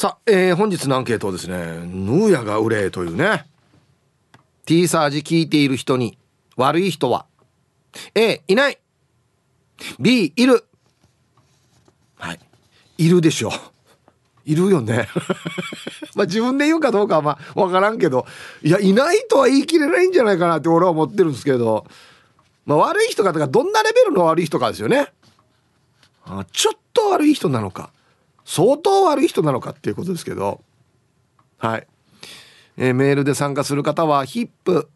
さあ、えー、本日のアンケートですねヌーヤが売れというね。T サージ聞いている人に悪い人は A いない。B いる。はい。いるでしょ。いるよね。まあ自分で言うかどうかはまあ分からんけど。いやいないとは言い切れないんじゃないかなって俺は思ってるんですけど。まあ悪い人かとかどんなレベルの悪い人かですよね。あちょっと悪い人なのか。相当悪い人なのかっていうことですけど。はい。えー、メールで参加する方は hip.r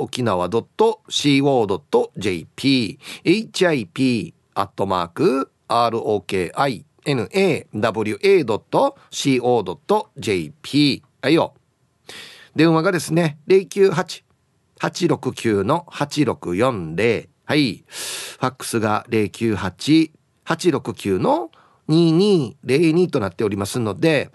沖縄 .co.jp hip アットマーク ROKINAWA.co.jp はいよ。電話がですね098-869-8640はい。ファックスが098-869の2202となっておりますので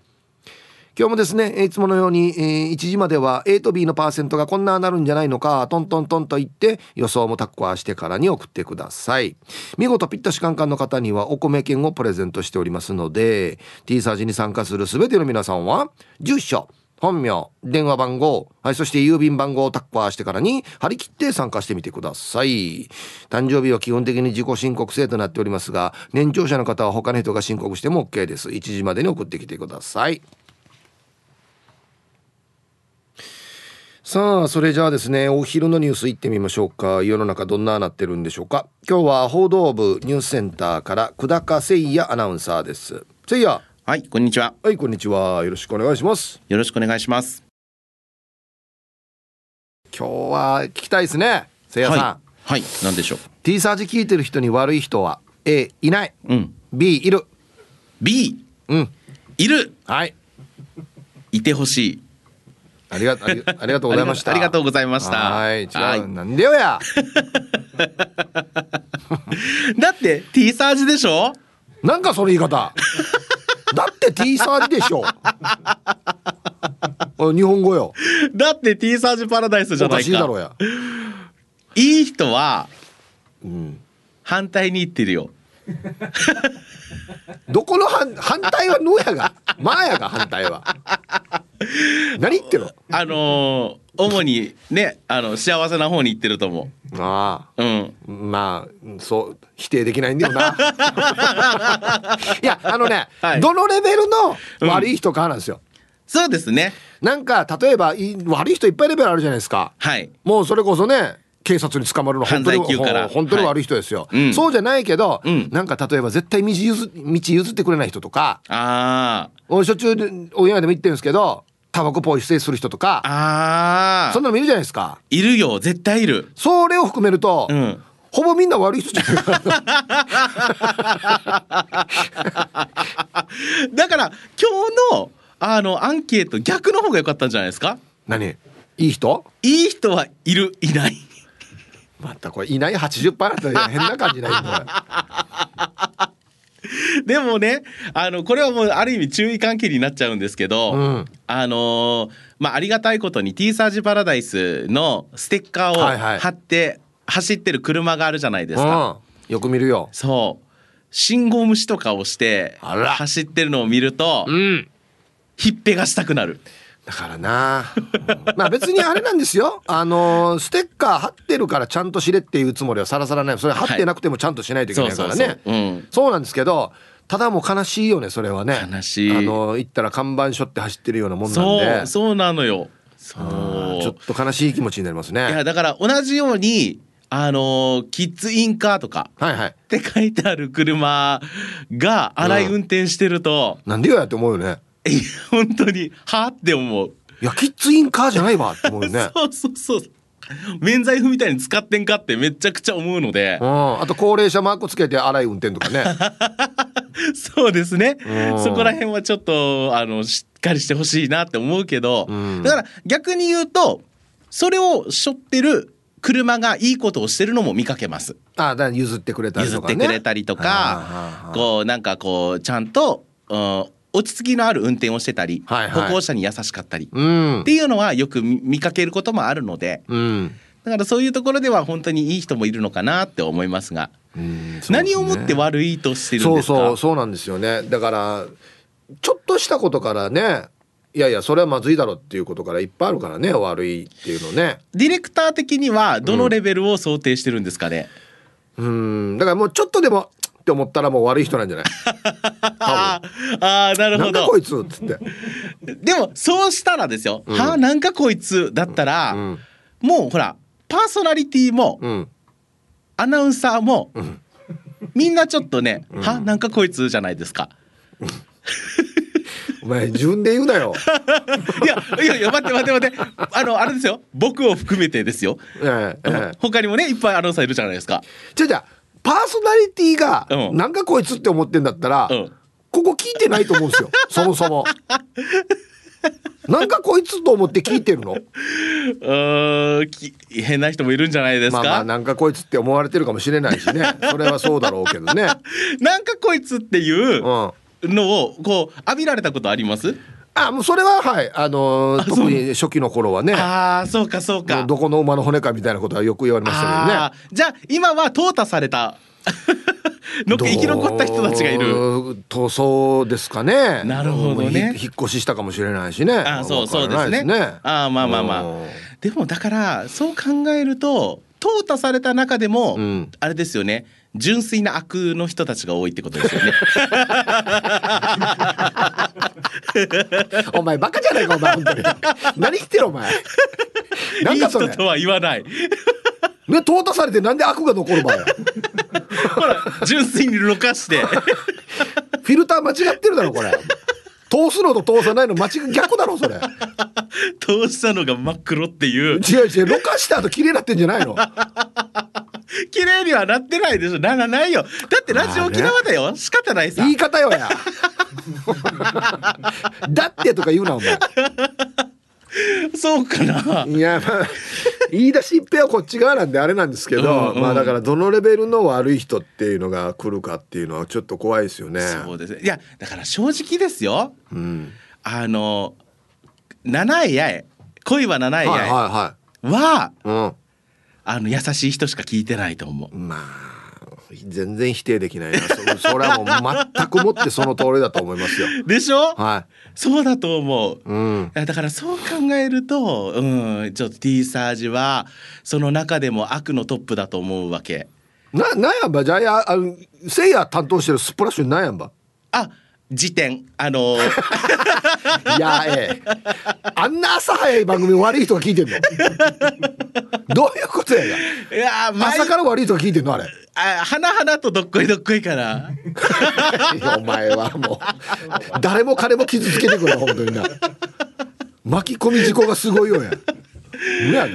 今日もですねいつものように、えー、1時までは A と B のパーセントがこんななるんじゃないのかトントントンと言って予想もタッコアしてからに送ってください。見事ピッタシカンカンの方にはお米券をプレゼントしておりますので T サージに参加する全ての皆さんは住所本名電話番号、はい、そして郵便番号をタッカーしてからに張り切って参加してみてください。誕生日は基本的に自己申告制となっておりますが年長者の方は他の人が申告しても OK です。1時までに送ってきてください。さあそれじゃあですねお昼のニュースいってみましょうか。世の中どんななってるんでしょうか。今日は報道部ニュースセンターから久高誠也アナウンサーです。誠也。はいこんにちは。はいこんにちは。よろしくお願いします。よろしくお願いします。今日は聞きたいですね。誠也さん。はい、はい、何でしょう。T サージ聞いてる人に悪い人は A いない、うん、B いる。B うん。いる。はい。いてほしい。ありがありありがとうございました。ありがとうございました。はい違うなんでよや。だって T サージでしょ？なんかその言い方 だって T サージでしょ。日本語よ。だって T サージパラダイスじゃないか。いだろうや。いい人は、うん、反対に言ってるよ。どこの反反対はのやがまあやが反対は 何言ってるあのー、主にねあの幸せな方に言ってると思う。ああ。うん。まあそう否定できないんだよな。いやあのね、はい、どのレベルの悪い人かなんですよ、うん、そうですね。なんか例えば悪い人いっぱいレベルあるじゃないですか。はい。もうそれこそね警察に捕まるの本当に本当に悪い人ですよ、はいうん、そうじゃないけど、うん、なんか例えば絶対道譲道譲ってくれない人とかああしょっちゅう親でも言ってるんですけどタバコポイ捨てする人とかああそんなのいるじゃないですか。いるよ絶対いる。それを含めると、うん、ほぼみんな悪い人じゃない だから今日のあのアンケート逆の方が良かったんじゃないですか？何？いい人？いい人はいる。いない。またこれいない？80%だったら変な感じないんだ でもねあのこれはもうある意味注意関係になっちゃうんですけど、うん、あのまあありがたいことに T サージパラダイスのステッカーを貼って走ってる車があるじゃないですか、うん、よく見るよ。そう。信号無視とかをして走ってるのを見ると、うん、ひっぺがしたくなるだからな。まあ別にあれなんですよ。あのステッカー貼ってるからちゃんと知れっていうつもりはさらさらない。それ貼ってなくてもちゃんとしないといけないからね。そうなんですけどただもう悲しいよねそれはね。悲しい。あの行ったら看板背負って走ってるようなもんなんで。そうそうなのよ。そう。ちょっと悲しい気持ちになりますね。いやだから同じようにあのキッズインカーとかって書いてある車が荒い運転してると、うん、なんでよやって思うよね本当にはあって思う。いやキッズインカーじゃないわって思うよね。そうそうそう。免罪符みたいに使ってんかってめちゃくちゃ思うので、うん、あと高齢者マークつけて荒い運転とかね。そうですね、そこら辺はちょっとあのしっかりしてほしいなって思うけど、うん、だから逆に言うとそれを背負ってる車がいいことをしてるのも見かけます。あだ譲ってくれたりとか、ね、譲ってくれたりとか、こうなんかこうちゃんと、うん、落ち着きのある運転をしてたり、はいはい、歩行者に優しかったり、うん、っていうのはよく見かけることもあるので、うん、だからそういうところでは本当にいい人もいるのかなって思いますが、うん。何をもって悪いとしてるんですか？そうそうそうなんですよね。だからちょっとしたことからねいやいやそれはまずいだろっていうことからいっぱいあるからね悪いっていうのね。ディレクター的にはどのレベルを想定してるんですかね？うん。だからもうちょっとでもって思ったらもう悪い人なんじゃない？ああなるほど。こいつっつって。でもそうしたらですよ、うん、はあなんかこいつだったら、うん、もうほらパーソナリティも、うん、アナウンサーも、みんなちょっとね、はなんかこいつじゃないですか。お前自分で言うなよ。いやいやいや待って待って待って。あのあれですよ。僕を含めてですよ。ええええ、他にもねいっぱいアナウンサーいるじゃないですか。じゃじゃパーソナリティが、うん、なんかこいつって思ってんだったら、うん、ここ聞いてないと思うんですよ。そもそも。なんかこいつと思って聞いてるの？うん変な人もいるんじゃないですか、まあ、まあなんかこいつって思われてるかもしれないしね。それはそうだろうけどね。なんかこいつっていうのをこう浴びられたことあります？あもうそれははい。あのー、特に初期の頃はね。ああそうかそうか。どこの馬の骨かみたいなことはよく言われましたけどね。じゃあ今は淘汰された。の生き残った人たちがいる。とそうですかね。なるほどね。引っ越ししたかもしれないしね。あそうそうですね。ね。あまあまあまあ。でもだからそう考えると淘汰された中でも、うん、あれですよね。純粋な悪の人たちが多いってことですよね。お前バカじゃないかお前本当に。何言ってるお前。なんかそれ。いい人とは言わない。ね淘汰されてなんで悪が残る場合ほら純粋にろ過してフィルター間違ってるだろこれ通すのと通さないの間違逆だろそれ通したのが真っ黒っていう違う違うろ過した後綺麗になってんじゃないの 綺麗にはなってないでしょ。ならないよ。だってラジオ沖縄だよ、仕方ないさ。言い方よや。だってとか言うなお前。そうかな。いや、まあ、言い出しっぺはこっち側なんであれなんですけど、うんうん、まあだからどのレベルの悪い人っていうのが来るかっていうのはちょっと怖いですよね。そうですいや、だから正直ですよ。うん、あの、七重八重、恋は七重八重。は、はいはい。はい、うん、あの優しい人しか聞いてないと思う。まあ。全然否定できないな。そ それはもう全くもってその通りだと思いますよ。でしょ？はい。そうだと思う、うん、だからそう考えるとうんちょっと T サージはその中でも悪のトップだと思うわけ。ななんやんば？じゃああのせいや担当してるスプラッシュなんやんば？あ時点あのー、いやええ。あんな朝早い番組悪い人が聞いてんの？どういうことやいや朝から悪い人が聞いてんのあれ？あ花々とどっこいどっこいから お前はもう誰も彼も傷つけてくる本当にな。巻き込み事故がすごいよや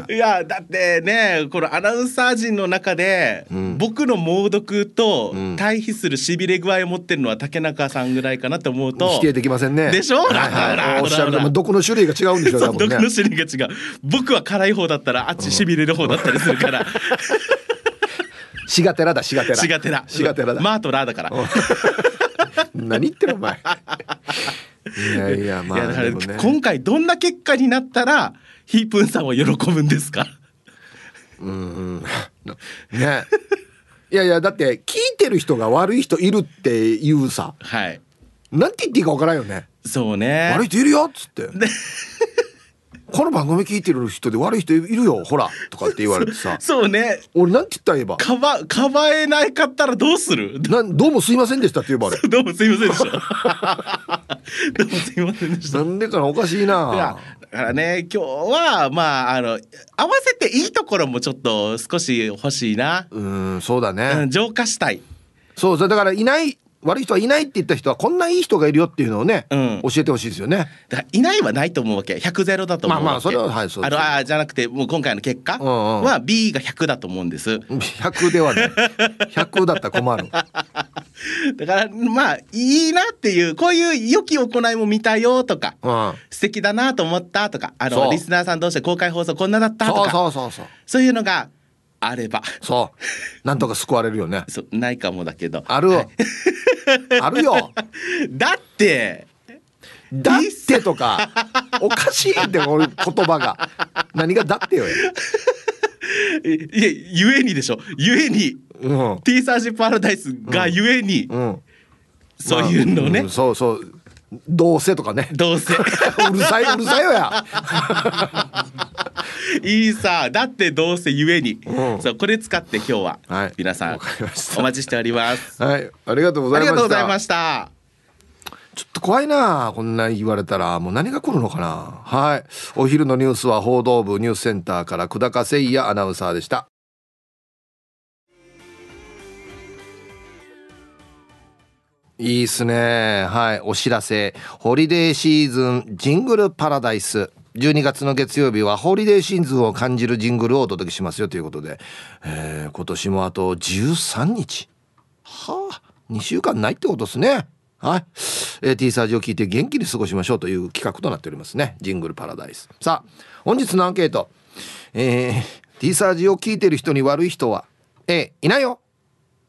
いやだってねこのアナウンサー陣の中で、うん、僕の猛毒と対比するしびれ具合を持ってるのは竹中さんぐらいかなって思うと否定できませんね。でしょ、はいおっしゃる毒の種類が違うんでしょうね、毒の種類が違う。僕は辛い方だったらあっちしびれる方だったりするから。シガテラだシガテラシガテラシガテラだ。マートラーだから。何言ってるお前。いやいやまあ、ね、今回どんな結果になったらヒープンさんは喜ぶんですか？うん ね。いやいやだって聞いてる人が悪い人いるって言うさ。はい。なんて言っていいか分からんよね。そうね。悪い人いるよっつって。この番組聞いてる人で悪い人いるよほらとかって言われてさ。そうね。俺なんて言ったら言えば。かばかばえないかったらどうする？なんどうもすいませんでしたって言えばあれ。どうもすいませんでした。どうもすいませんでした。なんでかなおかしいな。だからね。今日はまああの合わせていいところもちょっと少し欲しいな。うんそうだね、うん、浄化したい。そうだからいない悪い人はいないって言った人はこんないい人がいるよっていうのをね、うん、教えてほしいですよね。だからいないはないと思うわけ100ゼロだと思うわけ。まあまあそれははいそうあのあじゃなくてもう今回の結果は B が100だと思うんです。100ではない。100だったら困る。だからまあいいなっていうこういう良き行いも見たよとか、うん、素敵だなと思ったとかあのリスナーさん同士で公開放送こんなだったとかそうそうそうそういうのがあれば。そう。なんとか救われるよね。そうないかもだけど。ある、はい、あるよ。だって。だってとかおかしいって俺言葉が。何がだってよ いやゆえにでしょ。ゆえに、うん、T サージパラダイスがゆえに、うん、そういうのね、まあうん、そうそう。どうせとかね。どうせ。うるさいうるさいよや いいさだってどうせゆえに、うん。そうこれ使って今日は、はい。皆さんお待ちしております。はい。ありがとうござありいました。がとうございました。ちょっと怖いなこんな言われたら。もう何が来るのかな。はい。お昼のニュースは報道部ニュースセンターから久高誠也アナウンサーでした。いいっすね。はい。お知らせ。ホリデーシーズンジングルパラダイス12月の月曜日はホリデーシーズンを感じるジングルをお届けしますよということで、えー今年もあと13日。はあ2週間ないってことですね。はい、えー、T サージを聞いて元気に過ごしましょうという企画となっておりますね。ジングルパラダイス。さあ本日のアンケート。えー、T サージを聞いてる人に悪い人は A いないよ。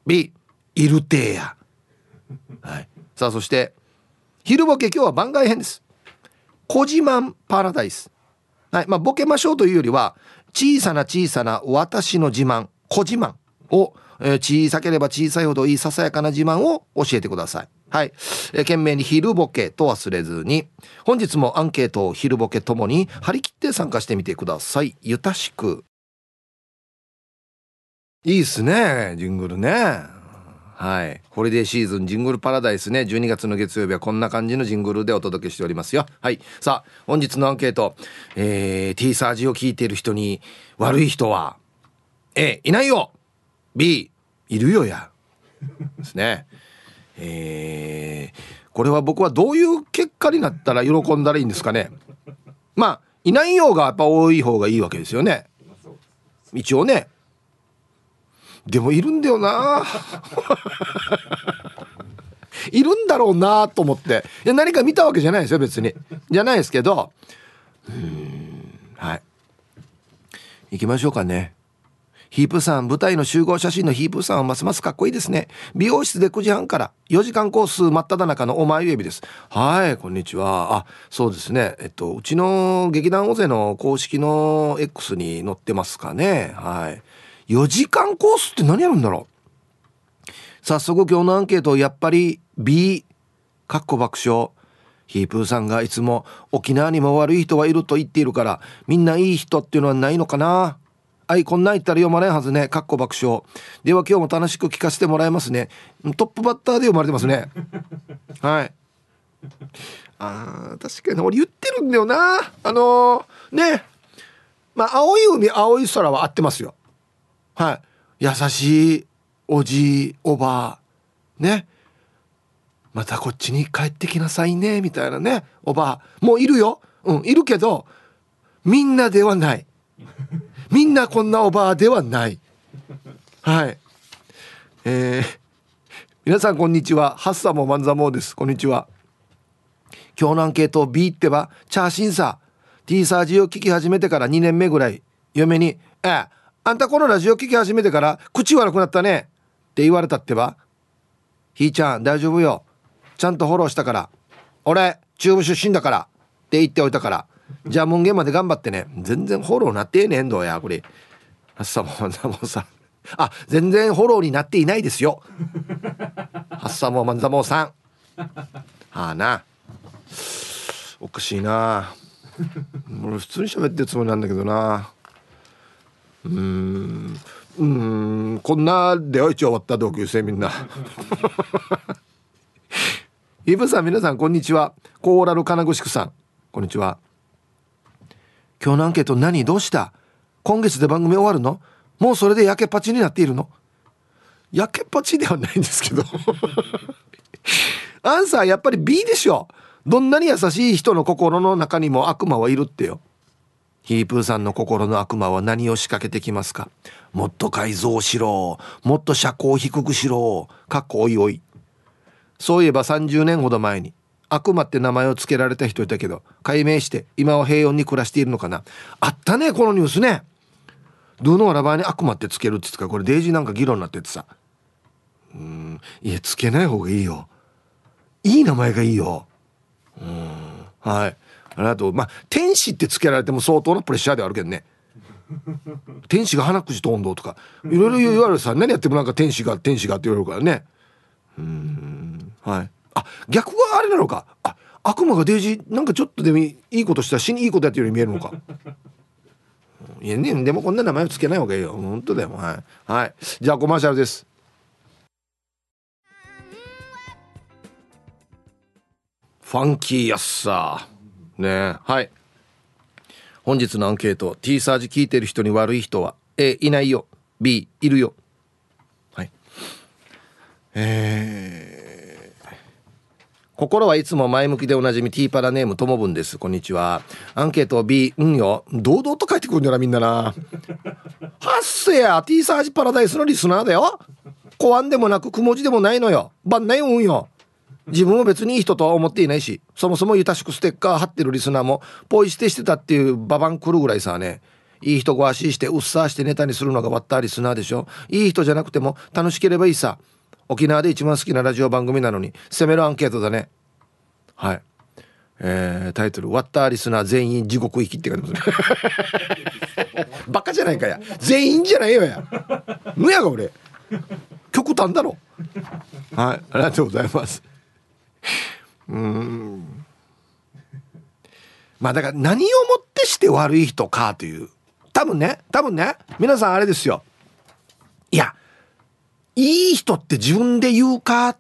B いるてや。はい。さあそして昼ボケ今日は番外編です。小自慢パラダイス。はい。まあボケましょうというよりは小さな小さな私の自慢小自慢を、えー小さければ小さいほどいいささやかな自慢を教えてください。はい、えー懸命に昼ボケと忘れずに。本日もアンケートを昼ボケともに張り切って参加してみてください。ゆたしく。いいっすねジングルね。はい。ホリデーシーズンジングルパラダイスね。12月の月曜日はこんな感じのジングルでお届けしておりますよ。はい。さあ、本日のアンケート。えー、T サージを聞いている人に悪い人は A、いないよ !B、いるよや。ですね。えー、これは僕はどういう結果になったら喜んだらいいんですかね。まあ、いないようがやっぱ多い方がいいわけですよね。一応ね。でもいるんだよな。いるんだろうなと思って。いや何か見たわけじゃないですよ別に。じゃないですけど。うんはい。行きましょうかね。ヒープさん舞台の集合写真のヒープさんはますますかっこいいですね。美容室で9時半から4時間コース真っ只中のお前指です。はいこんにちは。あそうですね。えっとうちの劇団大勢の公式の X に載ってますかね。はい。4時間コースって何やるんだろう？早速今日のアンケートやっぱり B かっこ爆笑。ヒープーさんがいつも沖縄にも悪い人はいると言っているからみんないい人っていうのはないのかな？はいこんなん言ったら読まないはずね。かっこ爆笑。では今日も楽しく聞かせてもらいますね。トップバッターで読まれてますね。はい。あー確かに俺言ってるんだよな。あのーね。まあ青い海青い空は合ってますよはい。優しいおじいおばあね。またこっちに帰ってきなさいねみたいなねおばあもういるよ。うんいるけどみんなではない。みんなこんなおばあではない。はい。えー、皆さんこんにちは。ハッサモマンザモーです。こんにちは。今日のアンケート B ってばチャーシンさ T サージを聞き始めてから2年目ぐらい。嫁に「ええあんたこのラジオ聞き始めてから口悪くなったね」って言われたってば。ひーちゃん大丈夫よ。ちゃんとフォローしたから。俺中部出身だから。って言っておいたから。じゃあ門限まで頑張ってね。全然フォローなってえねんどうやこれ。さもうもうさあ全然フォローになっていないですよ。ハッサモマンザモーさん。はあな。おかしいな。俺普通に喋ってるつもりなんだけどなうん。うん。こんな出会いち終わった同級生みんな。イブさん皆さんこんにちは。コーラル金具宿さんこんにちは。今日のアンケート何どうした？今月で番組終わるの？もうそれで焼けっぱちになっているの？焼けっぱちではないんですけど。アンサーやっぱり B でしょ。どんなに優しい人の心の中にも悪魔はいるってよ。ヒープーさんの心の悪魔は何を仕掛けてきますか？もっと改造しろ。もっと車高を低くしろ。かっこおいおい。そういえば30年ほど前に悪魔って名前を付けられた人いたけど解明して今は平穏に暮らしているのかな。あったねこのニュースね。どのラバーに悪魔ってつけるって言ってか。これデイジーなんか議論になっててさ。うん。いやつけない方がいいよ。いい名前がいいよ。うん。はい。あとまあ天使ってつけられても相当なプレッシャーではあるけどね。天使が鼻口と温度とか。いろいろ言われるさ何やってもなんか天使が天使がって言われるからね。うん。はい。あ逆はあれなのか。あ悪魔がデイジーなんかちょっとでもいいことしたら死にいいことやってるように見えるのか。いやねでもこんな名前をつけない方がいいよ。本当だよはい、はい、じゃあコマーシャルです。ファンキーやっさねはい。本日のアンケート T サージ聞いてる人に悪い人は A いないよ。B いるよ。はい。えー、心はいつも前向きでおなじみティーパラネームともぶんです。こんにちは。アンケート B うんよ。堂々と書いてくるんだなみんなな。はっせや T サージパラダイスのリスナーだよ。小安でもなくくも字でもないのよ。万内運よ。自分も別にいい人とは思っていないしそもそもゆたしくステッカー貼ってるリスナーもポイ捨てしてたっていうババン来るぐらいさね。いい人ご足してうっさーしてネタにするのがバッターリスナーでしょ。いい人じゃなくても楽しければいいさ。沖縄で一番好きなラジオ番組なのに攻めるアンケートだね。はい。えー、タイトル「ワッターリスナー全員地獄行き」って書いてますね。バカじゃないかや。全員じゃないよや。むやが俺。極端だろ。はい。ありがとうございます。うん。まあだから何をもってして悪い人かという。多分ね多分ね皆さんあれですよ。いやいい人って自分で言うかっ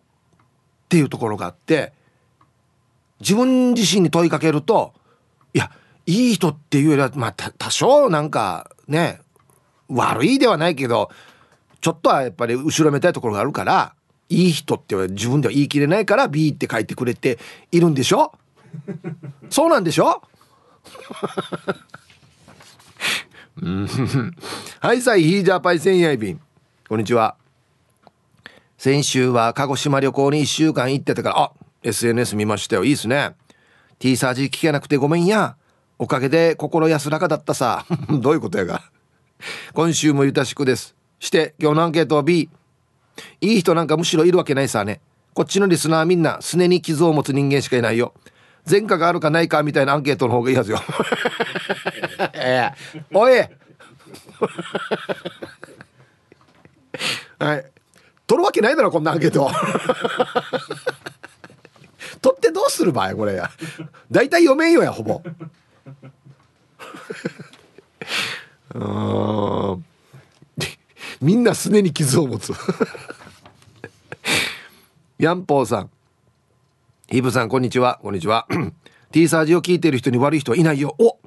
ていうところがあって自分自身に問いかけるといやいい人っていうよりはまあ多少なんかね悪いではないけどちょっとはやっぱり後ろめたいところがあるからいい人って自分では言い切れないから B って書いてくれているんでしょ？そうなんでしょ？はいさいヒージャーパイセンヤイビンこんにちは。先週は鹿児島旅行に1週間行ってたからあ SNS 見ましたよ。いいっすね。T サージ聞けなくてごめんや。おかげで心安らかだったさ。どういうことやが。今週もゆたしくです。して今日のアンケートは B いい人なんかむしろいるわけないさね。こっちのリスナーみんなすねに傷を持つ人間しかいないよ。前科があるかないかみたいなアンケートの方がいいはずよ。ええ。おい。はい。取るわけないだろこんなアンケート。取ってどうする場合これや。大体読めんよやほぼ。うんみんなすねに傷を持つ。ヤンポーさん。イブさんこんにちは。こんにちは。T サージを聞いてる人に悪い人はいないよ。お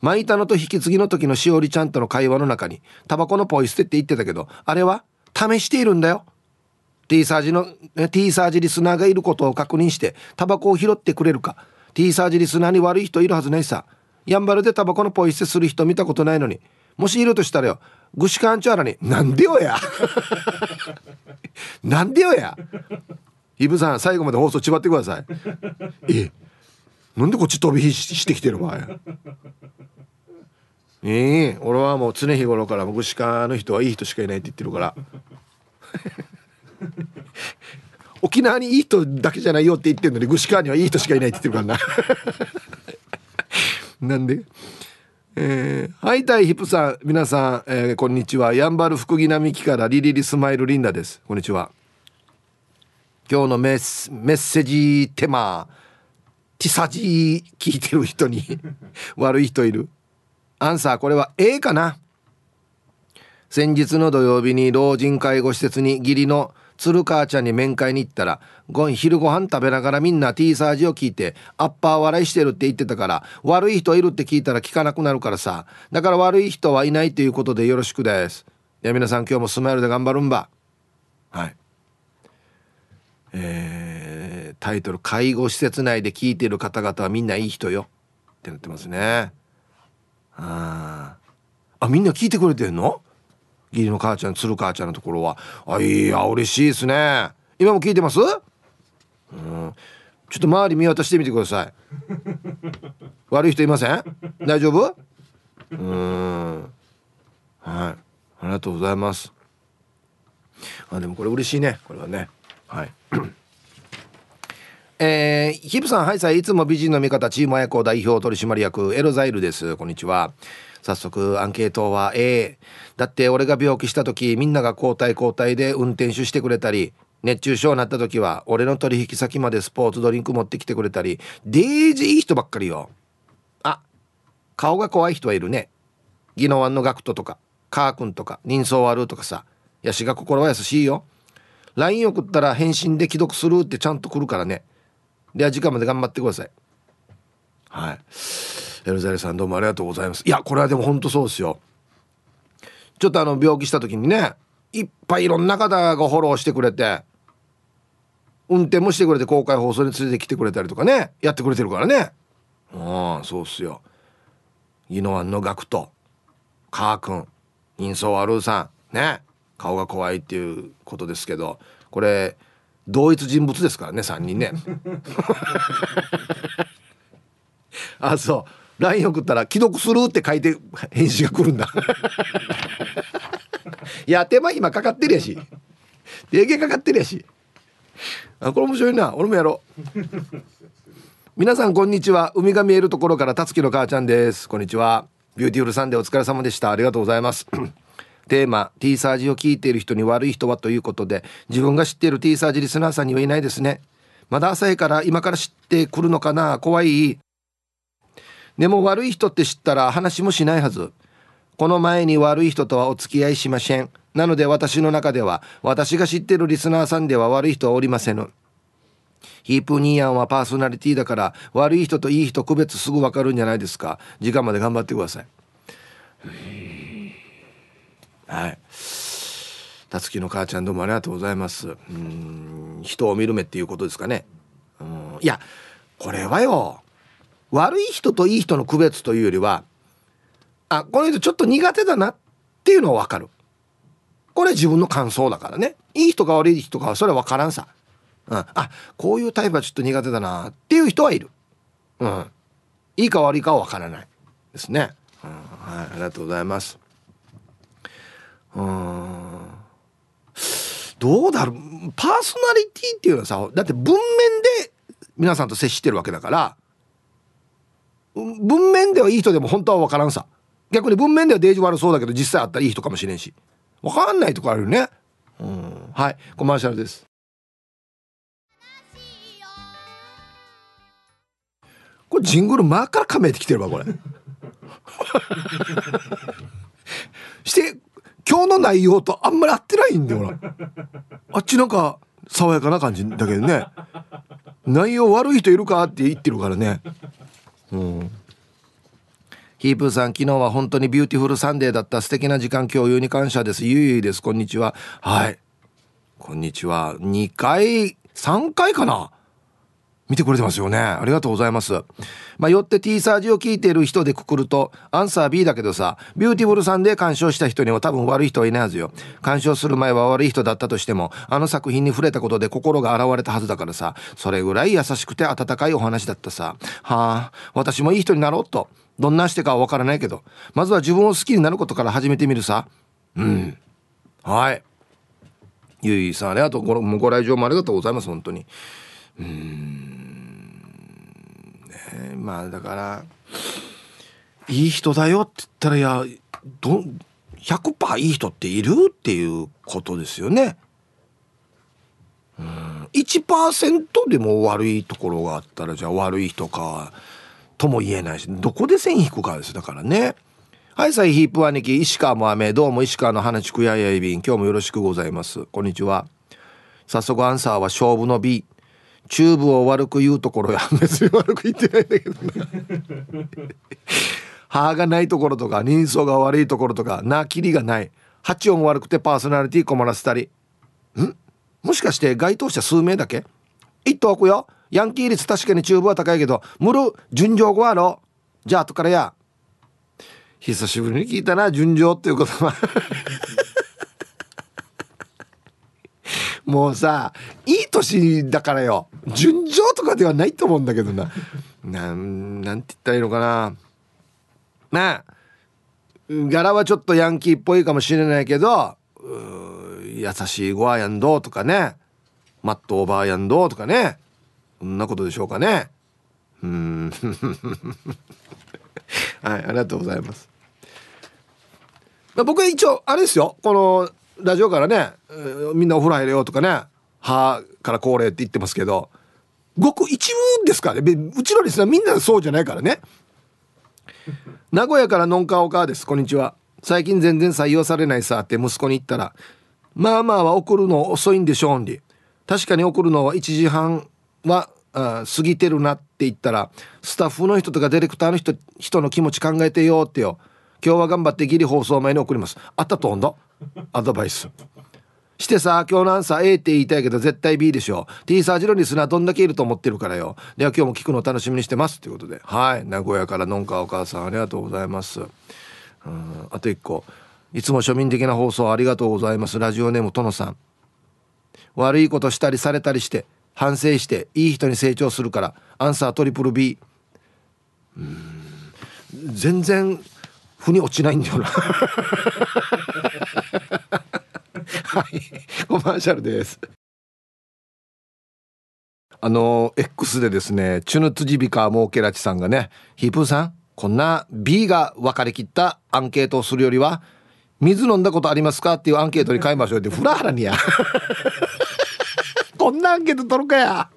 マイタノと引き継ぎの時のしおりちゃんとの会話の中にタバコのポイ捨てって言ってたけどあれは試しているんだよ。T サージの T サージリスナーがいることを確認してタバコを拾ってくれるか。T サージリスナーに悪い人いるはずないさ。やんばるでタバコのポイ捨てする人見たことないのにもしいるとしたらよ。グシカンチャーラに「なんでよや？なんでよや？イブさん最後まで放送ちばってください。えなんでこっち飛び火してきてる場合ええ俺はもう常日頃からグシカの人はいい人しかいないって言ってるから。沖縄にいい人だけじゃないよって言ってるのにグシカにはいい人しかいないって言ってるからな。なんで？えー、はいたいヒップさん皆さん、えー、こんにちは。やんばる福木並木からリリリスマイルリンダです。こんにちは。今日のメッメッセージテーマティサジ聞いてる人に 悪い人いる。アンサーこれは A かな。先日の土曜日に老人介護施設に義理の鶴母ちゃんに面会に行ったらご昼ご飯食べながらみんな T サージを聞いてアッパー笑いしてるって言ってたから悪い人いるって聞いたら聞かなくなるからさ。だから悪い人はいないということでよろしくです。いや皆さん今日もスマイルで頑張るんば。はい。えー、タイトル「介護施設内で聞いてる方々はみんないい人よ」ってなってますね。ああみんな聞いてくれてんの？義理の母ちゃん鶴母ちゃんのところは。あいや嬉しいですね。今も聞いてます？うん。ちょっと周り見渡してみてください。悪い人いません？大丈夫？うん。はい。ありがとうございます。あでもこれ嬉しいね。これはね。はい。えー、ヒプさんはいさいいつも美人の味方チーム親子代表取締役エロザイルです。こんにちは。早速アンケートは A だって俺が病気した時みんなが交代交代で運転手してくれたり熱中症になった時は俺の取引先までスポーツドリンク持ってきてくれたりデージいい人ばっかりよ。あ顔が怖い人はいるね。宜野湾のガクトとかカー君とか人相悪とかさ。ヤシが心は優しいよ。LINE 送ったら返信で既読するってちゃんと来るからね。では時間まで頑張ってください。はい。エルザレさんどうもありがとうございます。いやこれはでも本当そうですよ。ちょっとあの病気した時にねいっぱいいろんな方がフォローしてくれて運転もしてくれて公開放送に連れてきてくれたりとかね。やってくれてるからね。ああそうっすよ。宜野湾のガクトカー君。人相悪さん。ね。顔が怖いっていうことですけど。これ同一人物ですからね3人ね。あそう。LINE 送ったら「既読する」って書いて返信が来るんだ。い や手間今かかってるやし。手毛かかってるやし。あこれ面白いな。俺もやろう。皆さんこんにちは。海が見えるところからたつきの母ちゃんです。こんにちは。ビューティフルサンデーお疲れ様でした。ありがとうございます。テーマ T サージを聞いている人に悪い人はということで自分が知っている T サージリスナーさんにはいないですね。まだ朝へから今から知ってくるのかな。怖い。でも悪い人って知ったら話もしないはず。この前に悪い人とはお付き合いしません。なので私の中では私が知ってるリスナーさんでは悪い人はおりませんヒープニーヤンはパーソナリティだから悪い人といい人区別すぐ分かるんじゃないですか。時間まで頑張ってください。はい。たつきの母ちゃんどうもありがとうございます。うん。人を見る目っていうことですかね。うん。いやこれはよ。悪い人といい人の区別というよりはあこの人ちょっと苦手だなっていうのは分かる。これ自分の感想だからね。いい人か悪い人かはそれは分からんさ、うん、あこういうタイプはちょっと苦手だなっていう人はいる。うん。いいか悪いかは分からない。ですね、うん、はいありがとうございます。うん。どうだろう。パーソナリティっていうのはさだって文面で皆さんと接してるわけだから文面ではいい人でも本当は分からんさ。逆に文面ではデージ悪そうだけど実際あったらいい人かもしれんし。分かんないとこあるよね。うん。はい。コマーシャルです。これジングル前からかめてきてるわこれ。して今日の内容とあんまり合ってないんだよあっちなんか爽やかな感じだけどね。内容悪い人いるかって言ってるからね。うん。ヒープーさん昨日は本当にビューティフルサンデーだった。素敵な時間共有に感謝です。ゆいゆいです。こんにちは。はい。こんにちは。2回3回かな？見てくれてますよね。ありがとうございます。まあよって T サージを聞いている人でくくるとアンサー B だけどさビューティフルサンデー鑑賞した人には多分悪い人はいないはずよ。鑑賞する前は悪い人だったとしてもあの作品に触れたことで心が洗われたはずだからさそれぐらい優しくて温かいお話だったさ。はあ私もいい人になろうと。どんなしてかはわからないけどまずは自分を好きになることから始めてみるさ。うん。はい。ゆいさんありがとうごご来場もありがとうございます本当に。うん。ねまあだからいい人だよって言ったらいやど100%いい人っているっていうことですよね。うん。1%でも悪いところがあったらじゃあ悪い人か。とも言えないしどこで線引くかですだからね。はい、さいヒープ兄貴、石川も雨、どうも石川の花地区ややいびん、今日もよろしくございます。こんにちは。早速アンサーは勝負の B。チューブを悪く言うところや 別に悪く言ってないんだけど歯がないところとか人相が悪いところとかなきりがない八音悪くてパーソナリティ困らせたりん？もしかして該当者数名だけ？一等くよヤンキー率確かにチューブは高いけど無る純情語あろじゃあ後からや。久しぶりに聞いたな純情っていう言葉。もうさいい年だからよ。純情とかではないと思うんだけどな。なんなんて言ったらいいのかな。まあ柄はちょっとヤンキーっぽいかもしれないけど優しいゴアヤンドとかね。マットオーバーヤンドとかね。そんなことでしょうかね。うん。はいありがとうございます。僕は一応あれですよ。このラジオからね、えー、みんなお風呂入れようとかね歯から高齢って言ってますけどごく一部ですからねうちのリスナーみんなそうじゃないからね。名古屋からのんかおかです。こんにちは。最近全然採用されないさって息子に言ったらまあまあは送るの遅いんでしょうに。確かに送るのは1時半はあ過ぎてるなって言ったらスタッフの人とかディレクターの人人の気持ち考えてよってよ。今日は頑張ってギリ放送前に送ります。あったとんだ。アドバイス。してさ今日のアンサー A って言いたいけど絶対 B でしょ。T サージのリスナーどんだけいると思ってるからよ。では今日も聞くの楽しみにしてますということで。はい。名古屋からのんかお母さんありがとうございます。うんあと1個。いつも庶民的な放送ありがとうございます。ラジオネームとのさん。悪いことしたりされたりして。反省していい人に成長するからアンサートリプル B うん。全然腑に落ちないんだよな。はい。コマーシャルです。あの X でですねチュヌツジビカモーケラチさんがねヒープーさんこんな B が分かりきったアンケートをするよりは水飲んだことありますかっていうアンケートに変えましょうってフラハラにや。こんなアンケート取るかや。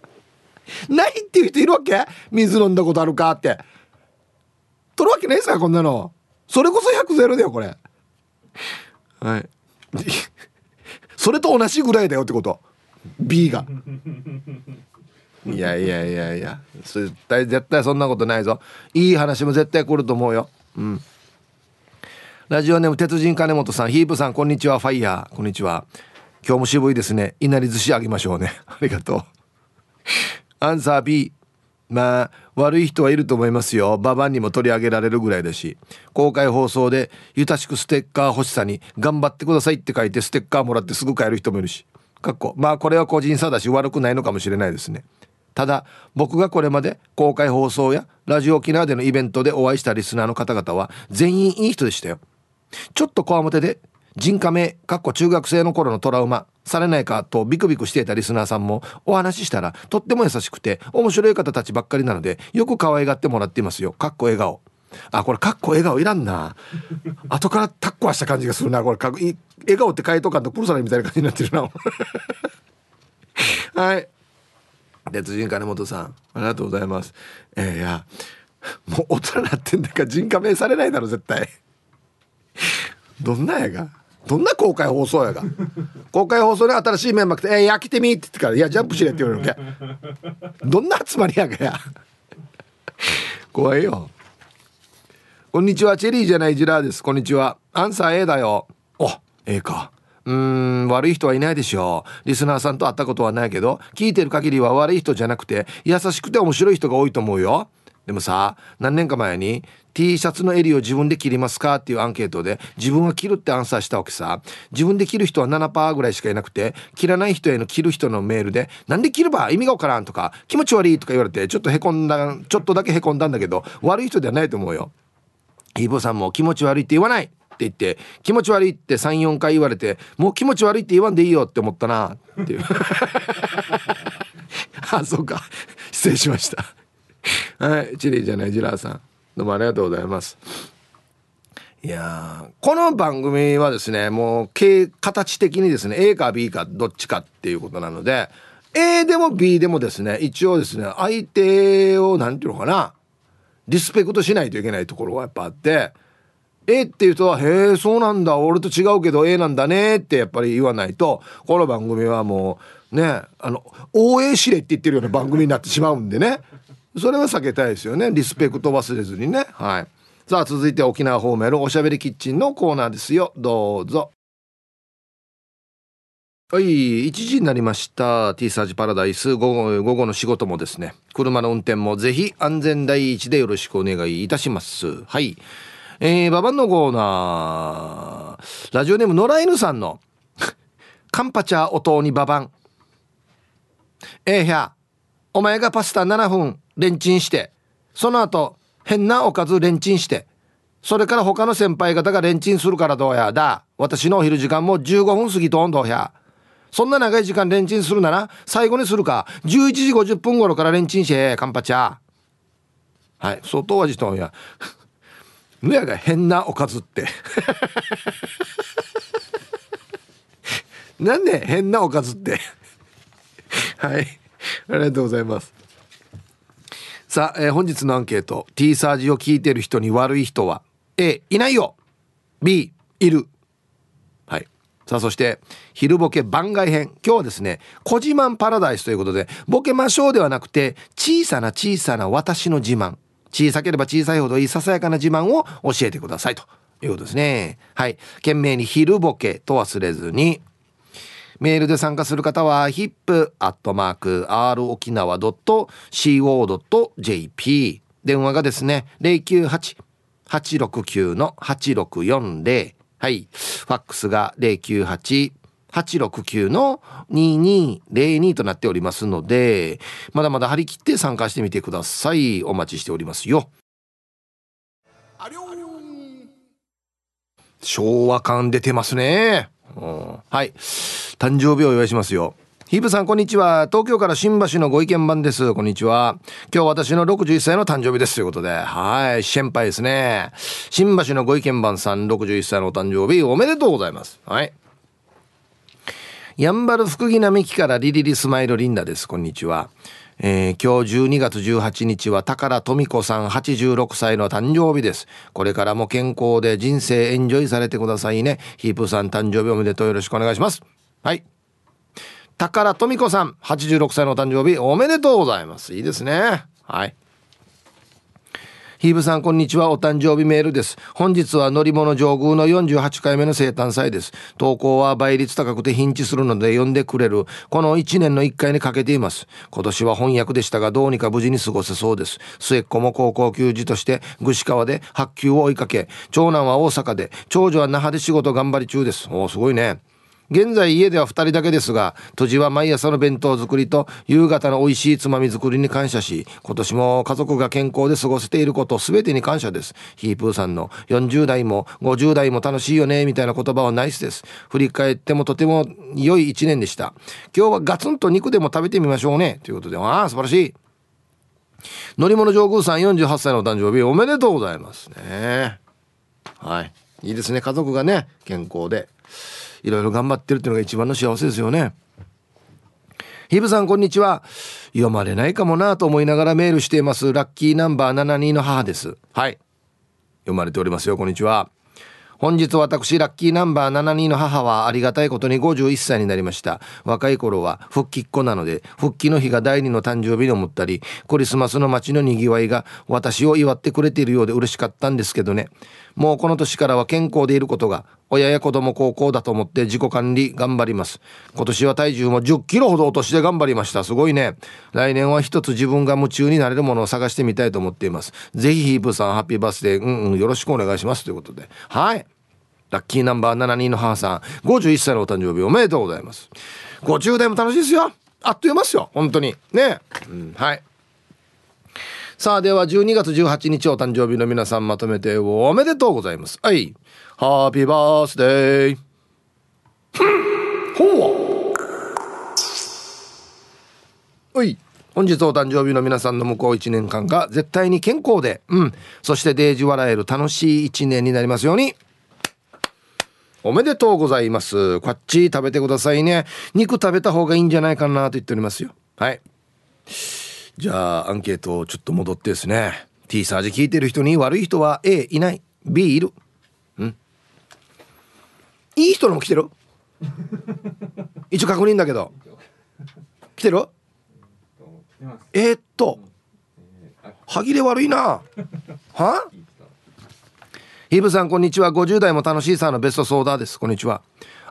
ないっていう人いるわけ？水飲んだことあるかって。取るわけないですかこんなの。それこそ100ゼロだよこれ。はい。それと同じぐらいだよってこと。B が。いやいやいやいや。絶対絶対そんなことないぞ。いい話も絶対来ると思うよ。うん。ラジオネーム鉄人金本さん。ヒープさんこんにちは。ファイヤー。こんにちは今日も渋いですね。いなり寿司あげましょうね。ありがとう。アンサー B まあ悪い人はいると思いますよ。ババンにも取り上げられるぐらいだし。公開放送で「ゆたしくステッカー欲しさに頑張ってください」って書いてステッカーもらってすぐ帰る人もいるし。かっこ。まあこれは個人差だし悪くないのかもしれないですね。ただ僕がこれまで公開放送やラジオ沖縄でのイベントでお会いしたリスナーの方々は全員いい人でしたよ。ちょっとこわもてで人家名かっこ中学生の頃のトラウマされないかとビクビクしていたリスナーさんもお話ししたらとっても優しくて面白い方たちばっかりなのでよく可愛がってもらっていますよ。かっこ笑顔。あこれかっこ笑顔いらんな。後からタッコはした感じがするな。これかっこ笑顔って書いとかんとプルサラみたいな感じになってるな。はい。鉄人金本さんありがとうございます。えー、いやもう大人になってんだから人家名されないだろ絶対。どんなやが？どんな公開放送やが。公開放送で新しいメンバー来て「えー、や来てみ」って言ってから「いやジャンプしれ」って言われるわけ。どんな集まりやがや。怖いよ。こんにちはチェリーじゃないジラーです。こんにちは。アンサー A だよ。お A か。うーん悪い人はいないでしょう。リスナーさんと会ったことはないけど聞いてる限りは悪い人じゃなくて優しくて面白い人が多いと思うよでもさ何年か前に T シャツの襟を自分で切りますか？っていうアンケートで自分は切るってアンサーしたわけさ。自分で切る人は7%ぐらいしかいなくて切らない人への切る人のメールで「なんで切るば？意味がわからん」とか「気持ち悪い」とか言われてちょっとへこんだちょっとだけへこんだんだけど悪い人ではないと思うよ。イーボさんも気持ち悪いって言わない！って言って気持ち悪いって34回言われてもう気持ち悪いって言わんでいいよって思ったなっていう。あそうか。失礼しました。はいチリじゃないジラーさん。どうもありがとうございます。いやこの番組はですねもう形的にですね A か B かどっちかっていうことなので A でも B でもですね一応ですね相手を何て言うのかなリスペクトしないといけないところがやっぱあって A っていう人は「へえそうなんだ俺と違うけど A なんだね」ってやっぱり言わないとこの番組はもうねあの OA 指令って言ってるような番組になってしまうんでね。それは避けたいですよね。リスペクト忘れずにね。はい。さあ続いて沖縄方面のおしゃべりキッチンのコーナーですよ。どうぞ。はい1時になりました。T サージパラダイス。午後午後の仕事もですね。車の運転もぜひ安全第一でよろしくお願いいたします。はい。えー、ババンのコーナー。ラジオネーム野良犬さんの。カンパチャー音にババン。えー、ひゃお前がパスタ7分レンチンしてその後変なおかずレンチンしてそれから他の先輩方がレンチンするからどうやだ私のお昼時間も15分過ぎとんどうや。そんな長い時間レンチンするなら最後にするか11時50分頃からレンチンしてカンパチャ。はい外味とんや。むやが変なおかずって。なんで変なおかずって。はい。ありがとうございます。さあ、えー、本日のアンケート T サージを聞いてる人に悪い人は A いないよ。B いる。はい。さあそして昼ボケ番外編。今日はですね「コジマンパラダイス」ということでボケましょうではなくて小さな小さな私の自慢。小さければ小さいほどいいささやかな自慢を教えてくださいということですね。はい。懸命に昼ボケと忘れずにメールで参加する方は hip.rokinawa.co.jp 電話がですね098-869-8640はいファックスが098 869の2202となっておりますので、まだまだ張り切って参加してみてください。お待ちしておりますよ。昭和感出てますね。はい。誕生日をお祝いしますよ。ヒープさん、こんにちは。東京から新橋のご意見番です。こんにちは。今日私の61歳の誕生日です。ということで。はい。先輩ですね。新橋のご意見番さん、61歳のお誕生日、おめでとうございます。はい。やんばる福木並木からリリリスマイルリンダです。こんにちは。えー、今日12月18日は宝富子さん86歳の誕生日です。これからも健康で人生エンジョイされてくださいね。ヒープさん誕生日おめでとうよろしくお願いします。はい。宝富子さん86歳の誕生日おめでとうございます。いいですね。はい。ヒーブさんこんにちは。お誕生日メールです。本日は乗り物上宮の48回目の生誕祭です。投稿は倍率高くてヒンチするので呼んでくれる。この1年の1回にかけています。今年は翻訳でしたがどうにか無事に過ごせそうです。末っ子も高校球児として具志川で発球を追いかけ長男は大阪で長女は那覇で仕事頑張り中です。おおすごいね。現在家では2人だけですが、都じは毎朝の弁当作りと夕方の美味しいつまみ作りに感謝し、今年も家族が健康で過ごせていること全てに感謝です。ヒープーさんの40代も50代も楽しいよね、みたいな言葉はナイスです。振り返ってもとても良い1年でした。今日はガツンと肉でも食べてみましょうね。ということで、ああ、素晴らしい。乗り物上宮さん48歳のお誕生日おめでとうございますね。はい。いいですね。家族がね、健康で。いろいろ頑張ってるっていうのが一番の幸せですよね。ヒブさんこんにちは。読まれないかもなと思いながらメールしています。ラッキーナンバー72の母です。はい。読まれておりますよ。こんにちは。本日私ラッキーナンバー72の母はありがたいことに51歳になりました。若い頃は復帰っ子なので復帰の日が第二の誕生日に思ったりクリスマスの街のにぎわいが私を祝ってくれているようで嬉しかったんですけどね。もうこの年からは健康でいることが親や子供高校だと思って自己管理頑張ります。今年は体重も10キロほど落として頑張りました。すごいね。来年は一つ自分が夢中になれるものを探してみたいと思っています。ぜひヒープさんハッピーバースデーうんうんよろしくお願いします。ということで。はい。ラッキーナンバー72の母さん。51歳のお誕生日おめでとうございます。50代も楽しいですよ。あっという間ですよ。本当に。ね、うん、はい。さあでは12月18日お誕生日の皆さんまとめておめでとうございますはいハッピーバースデーほうい本日お誕生日の皆さんの向こう1年間が絶対に健康で、うん、そしてデージ笑える楽しい1年になりますように。おめでとうございます。こっち食べてくださいね。肉食べた方がいいんじゃないかなと言っておりますよ。はい。じゃあ、アンケートちょっと戻ってですね。T サージ聞いてる人に悪い人は A いない。B いる。うんいい人のも来てる？一応確認だけど。来てる？えー、っと。歯切れ悪いな。は？ヒブさんこんにちは50代も楽しいさのベストソーダですこんにちは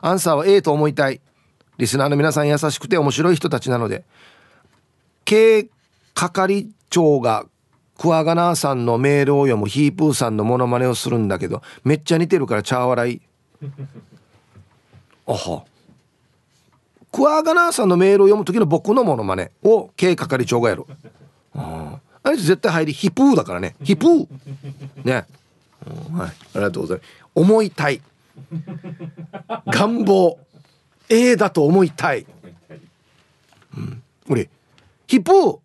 アンサーは A と思いたいリスナーの皆さん優しくて面白い人たちなので経係長がクワガナーさんのメールを読むヒープーさんのモノマネをするんだけどめっちゃ似てるから茶笑い あはクワガナーさんのメールを読む時の僕のモノマネを経係長がやるああいつ絶対入りヒプーだからねヒプーねはい、ありがとうございます。思いたい。願望。A だと思いたい。うん。これ、ヒップ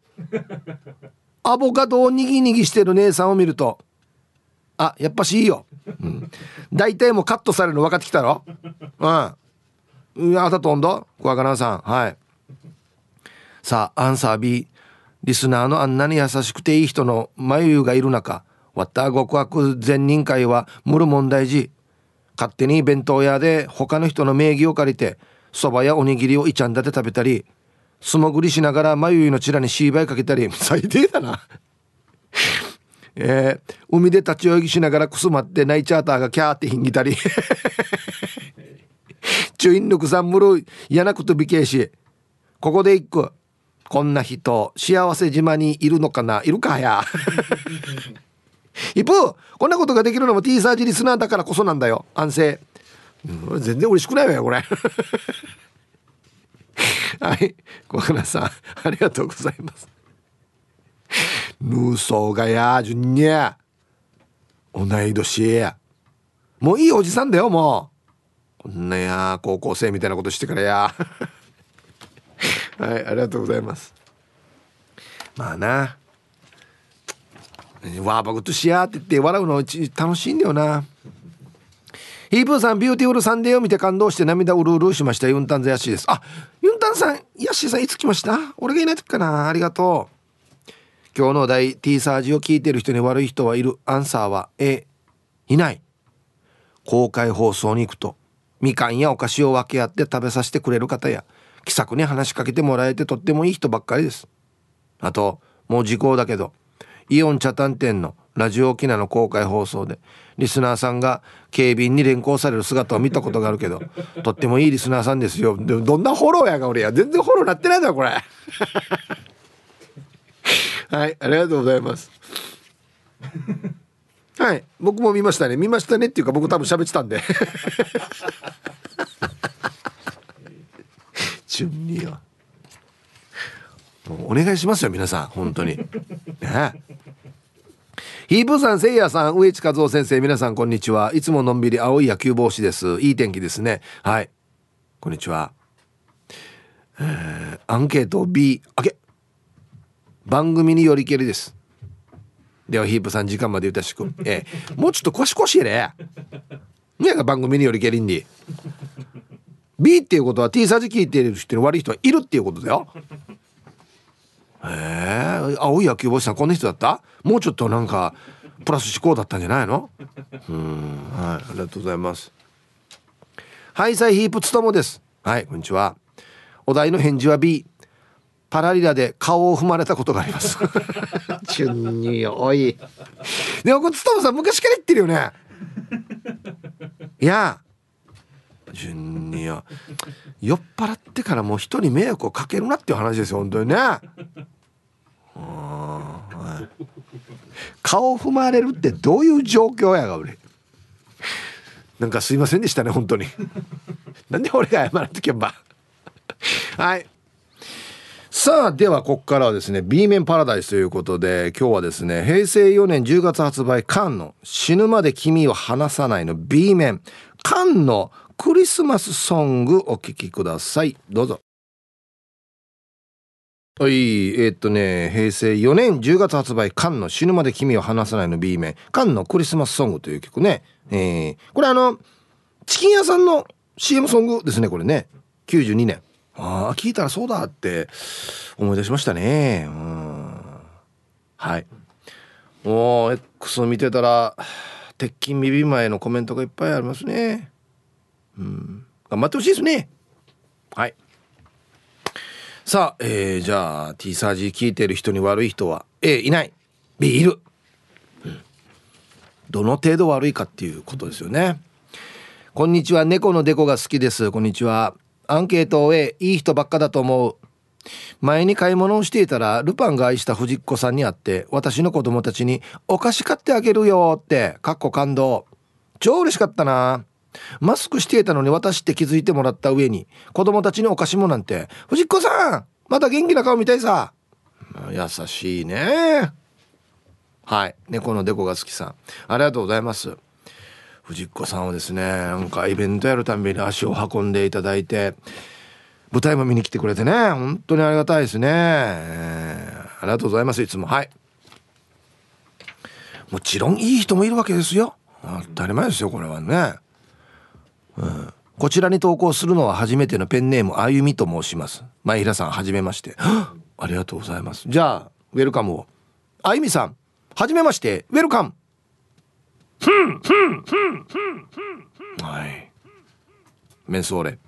アボカドをにぎにぎしてる姉さんを見ると、あ、やっぱしいいよ。うん。大体もうカットされるの分かってきたろ？うん。いや、だと温度小若菜さん。はい。さあアンサー B リスナーのあんなに優しくていい人の眉がいる中わった極悪善人会は無る問題児勝手に弁当屋で他の人の名義を借りてそばやおにぎりをいちゃんだて食べたり素潜りしながら眉のチラに芝居かけたり。最低だな。えー、海で立ち泳ぎしながらくすまってナイチャーターがキャーってひんぎたり。チュインヌクさんむる嫌なことびけしここで一句こんな人幸せ島にいるのかな。いるかや。一方こんなことができるのも T サージリスナーだからこそなんだよ。安静、うん、全然嬉しくないわよこれ。はい。小原さんありがとうございます。ヌーソーがやじゅんにゃ同い年や。もういいおじさんだよもう。こんなや高校生みたいなことしてからや。はいありがとうございます。まあな。わあ僕としやって言って笑うのうち楽しいんだよな。ヒープーさんビューティフルサンデーを見て感動して涙うるうるしました。ユンタンザヤシです。あユンさんヤッシーさんいつ来ました？俺がいない時かな？ありがとう。今日のお題 T サージを聞いてる人に悪い人はいる。アンサーは A いない。公開放送に行くとみかんやお菓子を分け合って食べさせてくれる方や気さくに話しかけてもらえてとってもいい人ばっかりです。あともう時効だけどイオン茶炭店のラジオ沖縄の公開放送でリスナーさんが警備員に連行される姿を見たことがあるけど とってもいいリスナーさんですよ。でもどんなフォローやが俺や。全然フォローなってないんだよこれ。はいありがとうございます。はい僕も見ましたね。見ましたねっていうか僕多分喋ってたんで。順によ。お願いしますよ皆さん。本当に。ねヒープさんせいやさん植地和夫先生皆さんこんにちは。いつものんびり青い野球帽子です。いい天気ですね。はい。こんにちは。えー、アンケート B 開け。番組によりけりです。ではヒープさん時間までよろしく。えー、もうちょっと腰腰やれ。ねが番組によりけりんで B っていうことは T サージ聞いてる人に悪い人はいるっていうことだよ。へえ青い野球帽子さんこんな人だった？もうちょっとなんかプラス思考だったんじゃないの？うん。はいありがとうございます。ハイサイヒープツトモです。はいこんにちは。お題の返事は B パラリラで顔を踏まれたことがあります。チュンニーおい。でもこれツトモさん昔から言ってるよね。いや。順に酔っ払ってからもう人に迷惑をかけるなっていう話ですよ本当にね 顔踏まれるってどういう状況やが俺。なんかすいませんでしたね本当に。なんで俺が謝らとけば。はい。さあではここからはですね B 面パラダイスということで今日はですね平成4年10月発売カンの死ぬまで君を離さないの B 面。カンのクリスマスソングお聴きください。どうぞ。はいえー、っとね平成4年10月発売カンの死ぬまで君を離さないの B 面カンのクリスマスソングという曲ね。えー、これあのチキン屋さんの CM ソングですねこれね。92年。ああ聞いたらそうだって思い出しましたね。うん。はい。もう X を見てたら鉄筋ビビ前のコメントがいっぱいありますね。うん。頑張ってほしいですね。はい。さあ、えー、じゃあ T サージ聞いてる人に悪い人は A いない。B いる、どの程度悪いかっていうことですよね。こんにちは。猫のデコが好きです。こんにちは。アンケートを A いい人ばっかだと思う。前に買い物をしていたらルパンが愛した藤子さんに会って私の子供たちにお菓子買ってあげるよってかっこ感動。超嬉しかったな。マスクしていたのに私って気づいてもらった上に子供たちにお菓子もなんて藤子さんまた元気な顔見たいさ。優しいね。はい。猫のデコが好きさん。ありがとうございます。藤子さんはですねなんかイベントやるたんびに足を運んでいただいて舞台も見に来てくれてね本当にありがたいですね、えー、ありがとうございますいつも。はい。もちろんいい人もいるわけですよ。当たり前ですよこれはね、うん、こちらに投稿するのは初めてのペンネームあゆみと申します。前平さんはじめまして。ありがとうございます。じゃあウェルカムを。あゆみさんはじめまして。ウェルカム。はい。メンソーレ。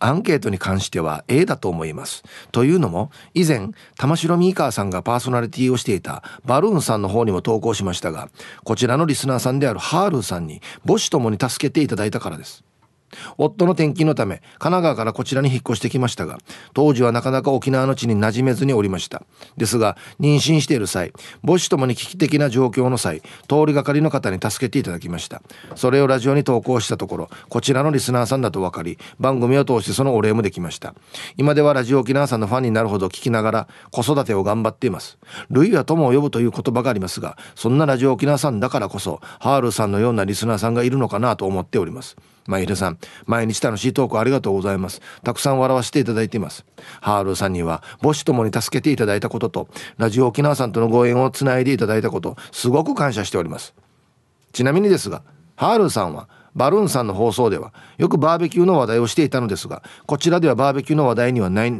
アンケートに関しては A だと思います。というのも、以前、玉城ミーカーさんがパーソナリティをしていたバルーンさんの方にも投稿しましたが、こちらのリスナーさんであるハールーさんに母子ともに助けていただいたからです。夫の転勤のため神奈川からこちらに引っ越してきましたが当時はなかなか沖縄の地に馴染めずにおりました。ですが妊娠している際母子ともに危機的な状況の際通りがかりの方に助けていただきました。それをラジオに投稿したところこちらのリスナーさんだと分かり番組を通してそのお礼もできました。今ではラジオ沖縄さんのファンになるほど聞きながら子育てを頑張っています。類は友を呼ぶという言葉がありますがそんなラジオ沖縄さんだからこそハールさんのようなリスナーさんがいるのかなと思っております。まひるさん、毎日楽しいトークありがとうございます。たくさん笑わせていただいています。ハールさんには、母子ともに助けていただいたことと、ラジオ沖縄さんとのご縁をつないでいただいたこと、すごく感謝しております。ちなみにですが、ハールさんは、バルーンさんの放送では、よくバーベキューの話題をしていたのですが、こちらではバーベキューの話題にはない、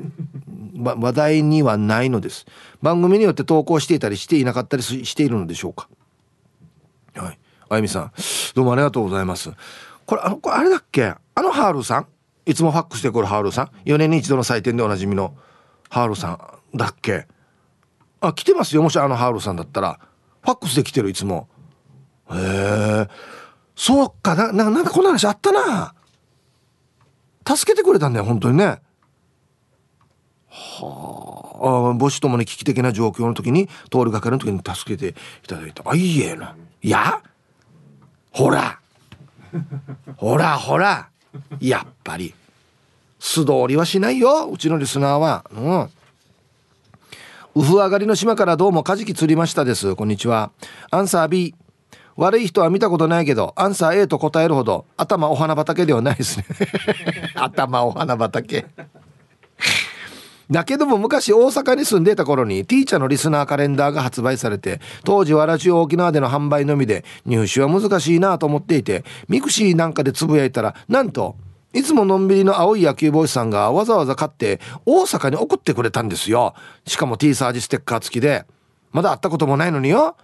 話題にはないのです。番組によって投稿していたりしていなかったりしているのでしょうか。はい。あゆみさん、どうもありがとうございます。これあのこれあれだっけ？あのハールさん？いつもファックスで来るハールさん？4年に一度の祭典でおなじみのハールさんだっけ？あ来てますよ。もしあのハールさんだったら。ファックスで来てるいつも。へえそうか。なななんかこんな話あったな。助けてくれたんだよ本当にね。はあ母子ともに危機的な状況の時に通りがかりの時に助けていただいた。あいいえな。いやほら。ほらほらやっぱり。素通りはしないようちのリスナーは。うん。ウフ上がりの島からどうもカジキ釣りましたです。こんにちは。アンサー B 悪い人は見たことないけどアンサー A と答えるほど頭お花畑ではないですね。頭お花畑。だけども昔大阪に住んでた頃にティーサージのリスナーカレンダーが発売されて当時はラジオ沖縄での販売のみで入手は難しいなと思っていてミクシーなんかでつぶやいたらなんといつものんびりの青い野球帽子さんがわざわざ買って大阪に送ってくれたんですよ。しかも T サージステッカー付きで。まだ会ったこともないのによ。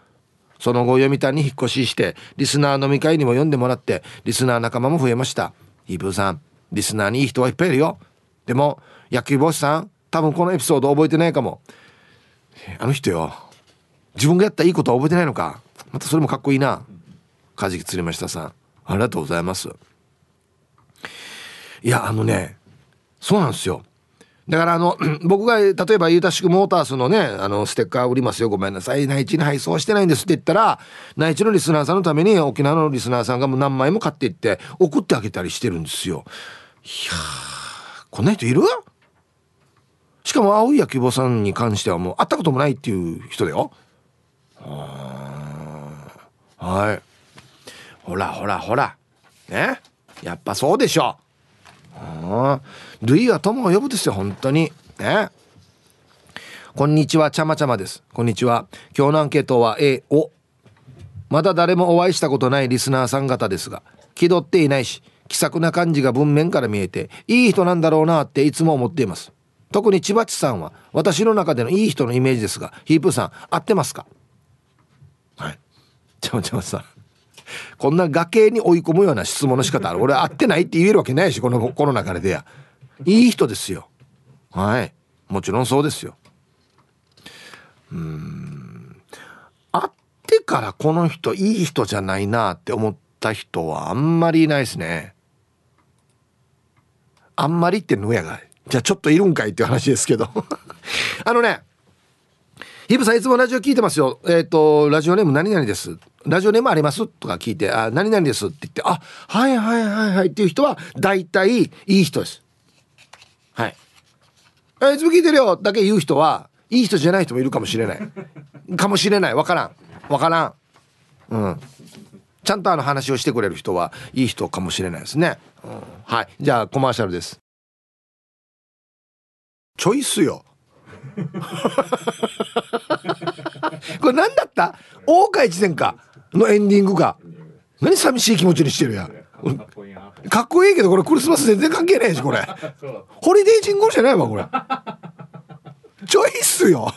その後読谷に引っ越ししてリスナー飲み会にも呼んでもらってリスナー仲間も増えました。イブーさんリスナーにいい人はいっぱいいるよ。でも野球帽子さん多分このエピソード覚えてないかも。あの人よ。自分がやったいいことは覚えてないのか。またそれもかっこいいな。カジキ釣りましたさん。ありがとうございます。いやあのねそうなんですよ。だからあの 僕が例えばユータシクモータースのねあのステッカー売りますよ。ごめんなさい。内地に配送してないんですって言ったら内地のリスナーさんのために沖縄のリスナーさんがもう何枚も買っていって送ってあげたりしてるんですよ。いやこんな人いる？しかも青い野球坊さんに関してはもう会ったこともないっていう人だよ。はい。ほらほらほら。ね？やっぱそうでしょ。ルイは友を呼ぶですよ本当に。ね？こんにちはちゃまちゃまです。こんにちは。今日のアンケートは A おまだ誰もお会いしたことないリスナーさん方ですが気取っていないし気さくな感じが文面から見えていい人なんだろうなっていつも思っています。特に千葉地さんは私の中でのいい人のイメージですがヒープさん合ってますか？はい。ちょちょさんこんな崖に追い込むような質問の仕方ある。俺合ってないって言えるわけないしこのこの流れでや。いい人ですよ。はい。もちろんそうですよ。うん。会ってからこの人いい人じゃないなって思った人はあんまりいないですね。あんまりってのやがじゃあちょっといるんかいっていう話ですけど あのねヒブさんいつもラジオ聞いてますよ。えっ、ー、と、ラジオネーム何々です。ラジオネームありますとか聞いて、あ、何々ですって言って、あ、はいはいはいはいっていう人は、大体いい人です。はい。え、いつも聞いてるよだけ言う人は、いい人じゃない人もいるかもしれない。かもしれない。わからん。わからん。うん。ちゃんとあの話をしてくれる人はいい人かもしれないですね。うん、はい。じゃあコマーシャルです。チョイスよ。これ何だった？大岡越前かのエンディングか何寂しい気持ちにしてるやかっこいいけどこれクリスマス全然関係ないしこれ。ホリデージングルじゃないわこれ。ちょいっすよ。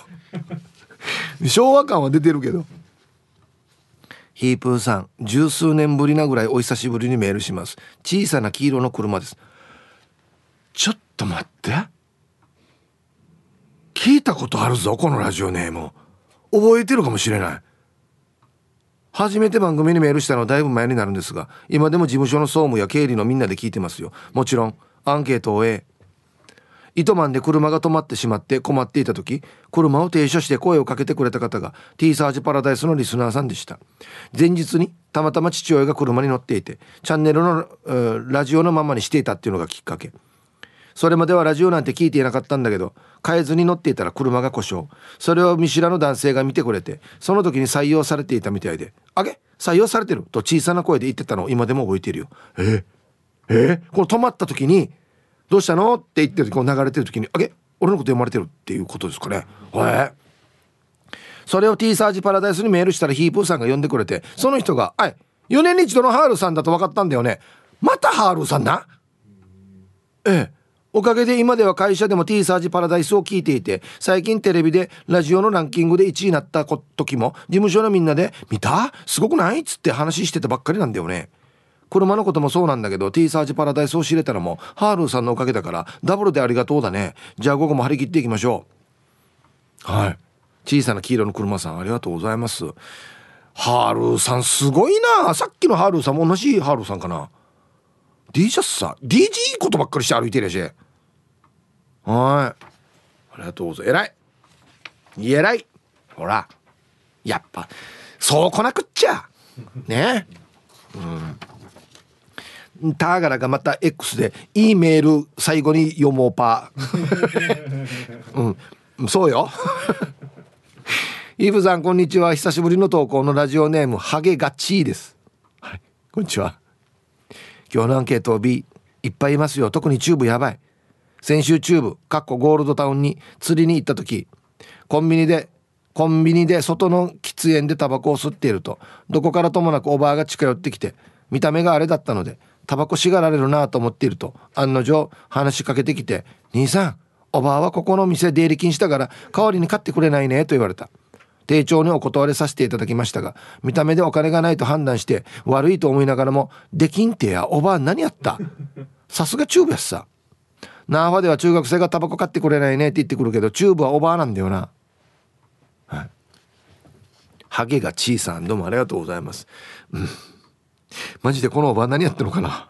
昭和感は出てるけど。ヒープーさん十数年ぶりなぐらいお久しぶりにメールします。小さな黄色の車です。ちょっと待って。聞いたことあるぞこのラジオネーム。覚えてるかもしれない。初めて番組にメールしたのはだいぶ前になるんですが今でも事務所の総務や経理のみんなで聞いてますよ。もちろんアンケートを終え糸満で車が止まってしまって困っていた時車を停車して声をかけてくれた方が T サージパラダイスのリスナーさんでした。前日にたまたま父親が車に乗っていてチャンネルのラジオのままにしていたっていうのがきっかけ。それまではラジオなんて聞いていなかったんだけど変えずに乗っていたら車が故障。それを見知らぬ男性が見てくれてその時に採用されていたみたいで「あげ採用されてる」と小さな声で言ってたのを今でも覚えてるよ。えええこの止まった時に「どうしたの?」って言ってるこう流れてる時に「あげ俺のこと読まれてる」っていうことですかね。えそれを T サージパラダイスにメールしたらヒープーさんが呼んでくれてその人が「はい4年に一度のハールさんだと分かったんだよね。またハールさんなええ。おかげで今では会社でも T サージパラダイスを聞いていて最近テレビでラジオのランキングで1位になった時も事務所のみんなで「見た？すごくない?」っつって話してたばっかりなんだよね。車のこともそうなんだけど T サージパラダイスを知れたのもハールーさんのおかげだからダブルでありがとうだね。じゃあ午後も張り切っていきましょう。はい。小さな黄色の車さんありがとうございます。ハールーさんすごいな。さっきのハールーさんも同じハールーさんかな。D シャツさ DJ いいことばっかりして歩いてるやし。はい。ありがとうございます。偉い。偉い。ほら。やっぱそう来なくっちゃ。ね。うん。ターガラがまた X でいいメール最後に読もうパ。ー うん。そうよ。イブさんこんにちは。久しぶりの投稿のラジオネームハゲガチーです。はい。こんにちは今日のアンケート B いっぱいいますよ特にチューブやばい。先週チューブかっこゴールドタウンに釣りに行った時コンビニでコンビニで外の喫煙でタバコを吸っていると。どこからともなくおばあが近寄ってきて見た目があれだったのでタバコせがられるなと思っていると案の定話しかけてきて「兄さんおばあはここの店出入り禁止だから代わりに買ってくれないね」と言われた。丁重にお断りさせていただきましたが見た目でお金がないと判断して悪いと思いながらも「できんてやおばあ何やった？さすがチューブやっさ」ナーファでは中学生がタバコ買ってくれないねって言ってくるけどチューブはおばあなんだよな。はい。ハゲガチーさん。どうもありがとうございます。うん。マジでこのおばあ何やってるのかな？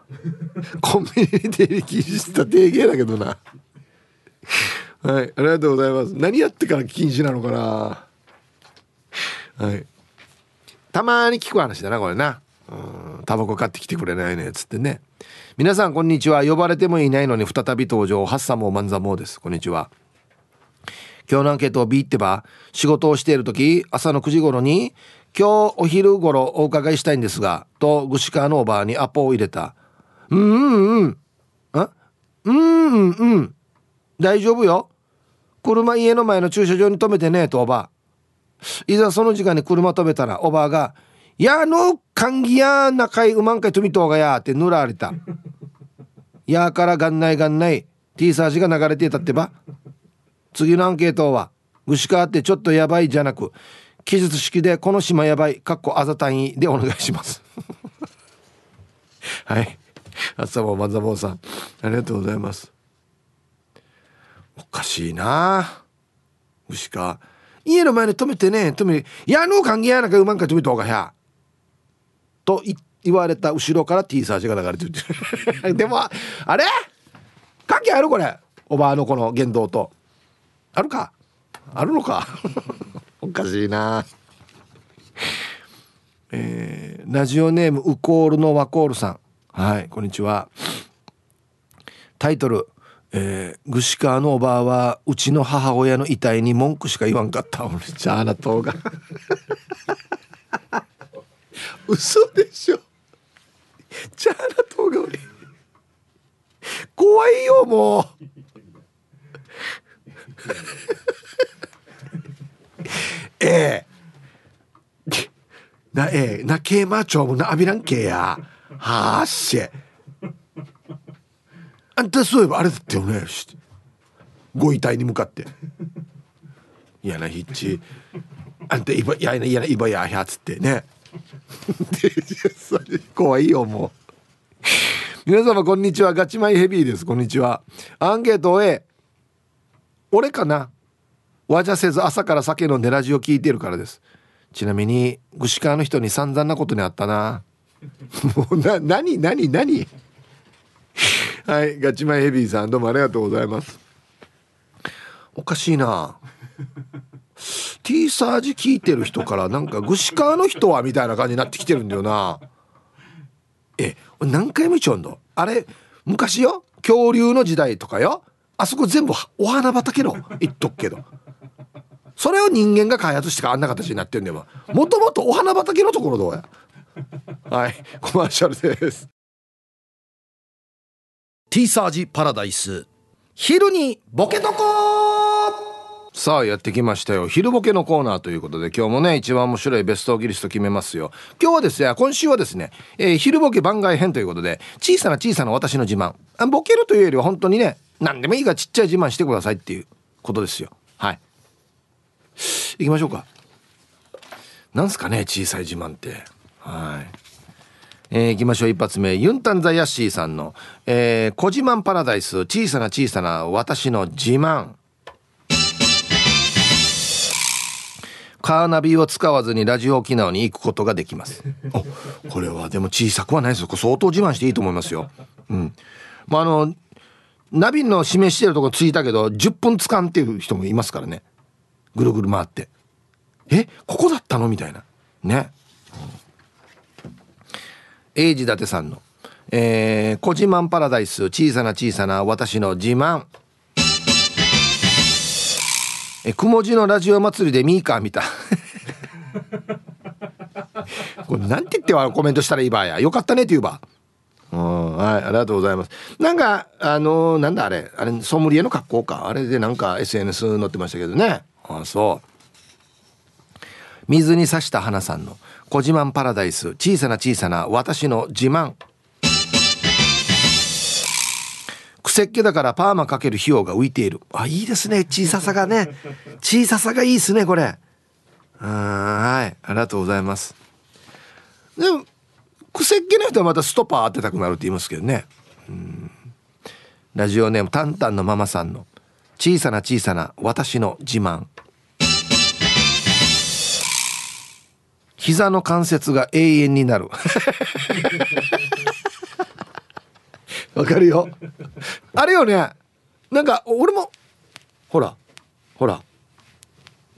コンビニに出入り禁止した定芸だけどな。はい。ありがとうございます。何やってから禁止なのかな？はい。たまに聞く話だなこれな。うん。タバコ買ってきてくれないねっつってね。皆さんこんにちは。呼ばれてもいないのに再び登場。ハッサモーマンザモーです。こんにちは。今日のアンケートを B ってば仕事をしている時朝の9時頃に今日お昼頃お伺いしたいんですがとグシカーのおばあにアポを入れた。うんうんうん。あ？うんうんうん。大丈夫よ。車家の前の駐車場に止めてねとおばあ。いざその時間に車止めたらおばあが「やの歓喜や仲いうまんかいとみとうがや」って塗られた「やからがんないがんない T サージが流れてたってば。次のアンケートは「ぐしかってちょっとやばい」じゃなく記述式で「この島やばい」かっこあざ単位でお願いします。はい。朝もまざぼうさんありがとうございます。おかしいなぐしか。家の前に止めてね止めいやの関係やなかうまんか止めた方がやと言われた後ろから T サージが流れてるでもあれ関係あるこれおばあのこの言動とあるかあるのかおかしいなえー、ラジオネームウコールのワコールさんはいこんにちはタイトルえー、グシカーのおばあはうちの母親の遺体に文句しか言わんかった。俺じゃあなとが。嘘でしょ。じゃあなとが俺。怖いよもう。ええ。なええ。なけまちょうもなあびらんけや。はっしあんたそういえばあれだってよね。ご遺体に向かって「いやなヒッチあんたいばやいないばやや」つって。ね。怖いよもう。皆様こんにちは。ガチマイヘビーです。こんにちは。アンケート A 俺かな？わじゃせず朝から酒飲んでラジオ聞いてるからです。ちなみに串川の人に散々なことにあったな。もうな何何何？はいガチマイヘビーさんどうもありがとうございます。おかしいな。T サージ聞いてる人からなんか串川の人はみたいな感じになってきてるんだよな。え何回も言っちゃうんだ。あれ昔よ恐竜の時代とかよあそこ全部お花畑の言っとくけど。それを人間が開発してかあんな形になってんだよもともとお花畑のところどうやはいコマーシャルです。T サージパラダイス。昼にボケとこさあやってきましたよ。昼ボケのコーナーということで今日もね一番面白いベストギリスト決めますよ。今日はですね今週はですね、えー、昼ボケ番外編ということで小さな小さな私の自慢。ボケるというよりは本当にね何でもいいがちっちゃい自慢してくださいっていうことですよ。はい。行きましょうか。なんすかね小さい自慢って。はい。えー、行きましょう。一発目。ユンタンザヤッシーさんの「えー、小自慢パラダイス。小さな小さな私の自慢」カーナビを使わずにラジオ沖縄に行くことができます。これはでも小さくはないですよ。相当自慢していいと思いますよ。うん。まああのナビの示してるとこ着いたけど10分つかんっていう人もいますからね。ぐるぐる回って。えここだったの？みたいな。ね。英治伊達さんの「えー、小自慢パラダイス小さな小さな私の自慢」えくもじのラジオ祭りでミーカー見た。これなんて言ってはコメントしたらいいばや。よかったねって言うば。うんはいありがとうございます。なんかあのー、なんだあれあれソムリエの格好か？あれでなんか SNS 載ってましたけどね。あそう。水に刺した花さんの「小自慢パラダイス。小さな小さな私の自慢」癖っ気だからパーマかける費用が浮いている。あいいですね。小ささがね。小ささがいいですねこれ。はい。ありがとうございます。でも癖っ気の人はまたストッパー当てたくなるって言いますけどね。うん。ラジオネームタンタンのママさんの小さな小さな私の自慢。膝の関節が永遠になる。わかるよ。あれよね。なんか俺もほらほら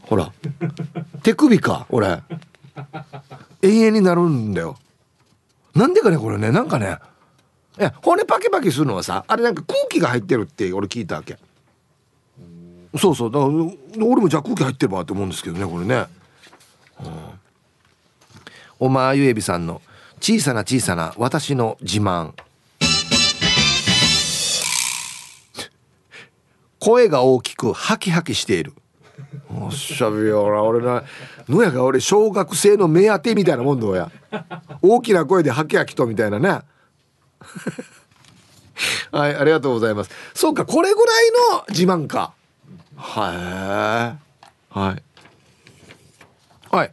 ほら手首か俺。永遠になるんだよ。なんでかねこれね。なんかねいや骨パキパキするのはさあれなんか空気が入ってるって俺聞いたわけ。そうそう。だから俺もじゃあ空気入ってるわって思うんですけどねこれね、うん、おまゆえびさんの「小さな小さな私の自慢」声が大きくハキハキしている。おっしゃべよな俺なのやが俺小学生の目当てみたいなもんどうや。大きな声でハキハキとみたいなね。はいありがとうございます。そうかこれぐらいの自慢か。はいはい。はい。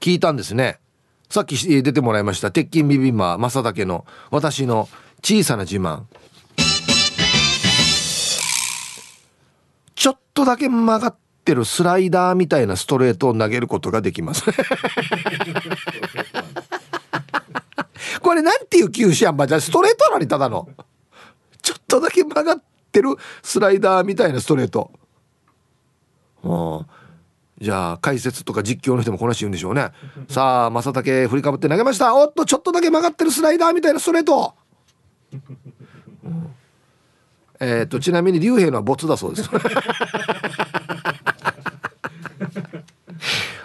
聞いたんですね。さっき出てもらいました鉄筋ビビンマ正竹の私の小さな自慢。ちょっとだけ曲がってるスライダーみたいなストレートを投げることができます。これなんていう球種やんばじゃストレートなりただの。ちょっとだけ曲がってるスライダーみたいなストレートじゃあ解説とか実況の人もこなし言うんでしょうね。さあ正竹振りかぶって投げました。おっとちょっとだけ曲がってるスライダーみたいなストレート、うん。えっ、ー、とちなみに竜兵のはボツだそうです。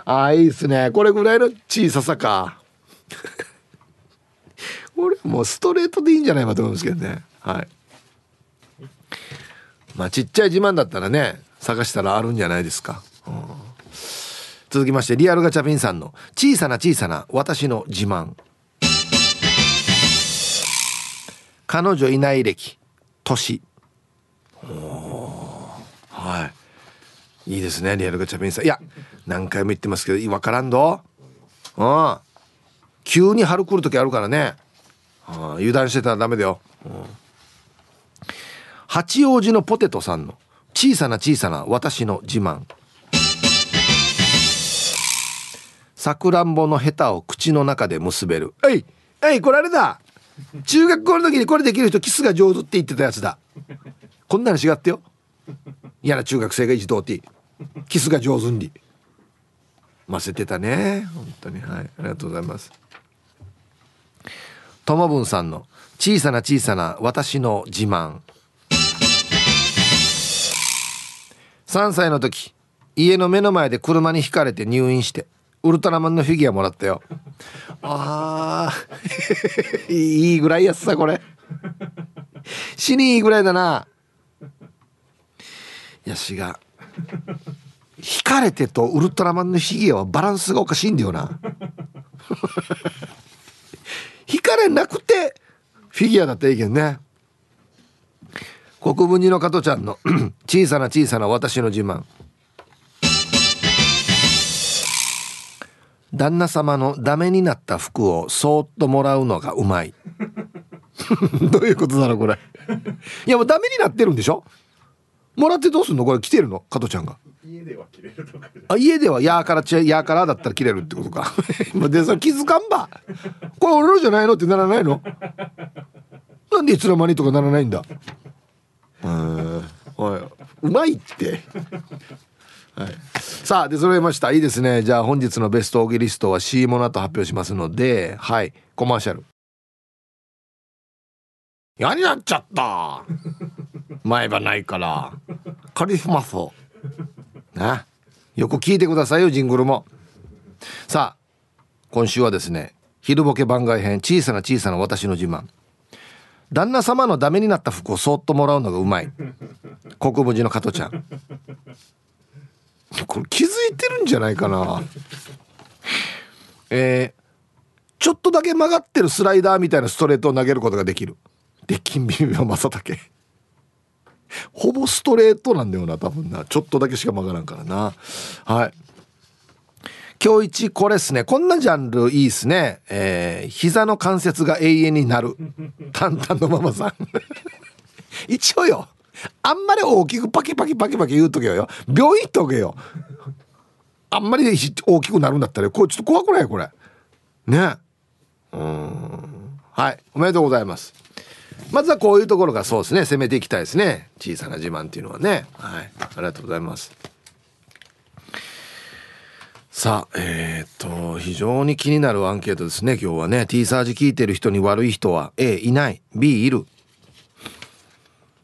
ああいいですね。これぐらいの小ささか。俺もうストレートでいいんじゃないかと思うんですけどね。はい。まあちっちゃい自慢だったらね探したらあるんじゃないですか、うん、続きましてリアルガチャピンさんの「小さな小さな私の自慢」彼女いない歴年。はい。いいですねリアルガチャピンさん。いや何回も言ってますけど分からんど。うん。急に春来る時あるからね。油断してたらダメだよ、うん、八王子のポテトさんの小さな小さな私の自慢。さくらんぼのヘタを口の中で結べる。えいえいこれあれだ中学校の時にこれできる人キスが上手って言ってたやつだ。こんなの違ってよ。嫌な中学生が一同ってキスが上手に。ませてたね。本当に。はい。ありがとうございます。ともぶんさんの小さな小さな私の自慢。3歳の時家の目の前で車にひかれて入院して。ウルトラマンのフィギュアもらったよ。あー。いいぐらいやつさこれ。死にいいぐらいだな。いやしが。引かれてとウルトラマンのフィギュアはバランスがおかしいんだよな。引かれなくてフィギュアだったらいいけどね。国分寺の加トちゃんの 小さな小さな私の自慢。旦那様のダメになった服をそーっともらうのがうまい。どういうことだろうこれ。いやもうダメになってるんでしょ？もらってどうすんの？これ着てるの？加トちゃんが。家では着れるとかあ家では？やーからちやーからだったら着れるってことか。でそれ気づかんば。これ俺のじゃないのってならないの？なんでいつの間にとかならないんだ？うんおいうまいってはい、さあで揃えました。いいですね。じゃあ本日のベストオーギリストは C モナと発表しますのではい。コマーシャル。嫌になっちゃった。前歯ないから。カリスマそう。な？よく聞いてくださいよジングルも。さあ今週はですね昼ボケ番外編小さな小さな私の自慢。旦那様のダメになった服をそっともらうのがうまい。国分寺の加トちゃん。これ気づいてるんじゃないかな。えー、ちょっとだけ曲がってるスライダーみたいなストレートを投げることができる。で金微妙正竹。ほぼストレートなんだよな多分な。ちょっとだけしか曲がらんからな。はい。今日一これっすね。こんなジャンルいいっすね。えー、膝の関節が永遠になる。淡々のママさん。一応よ。あんまり大きくパキパキパキパキ言うとけよ。病院行っとけよ。あんまり大きくなるんだったらこれちょっと怖くないこれ。ね。うん。はい。おめでとうございます。まずはこういうところがそうですね。攻めていきたいですね。小さな自慢っていうのはね。はい。ありがとうございます。さあえー、っと非常に気になるアンケートですね今日はね。T サージ聞いてる人に悪い人は A いない。B いる。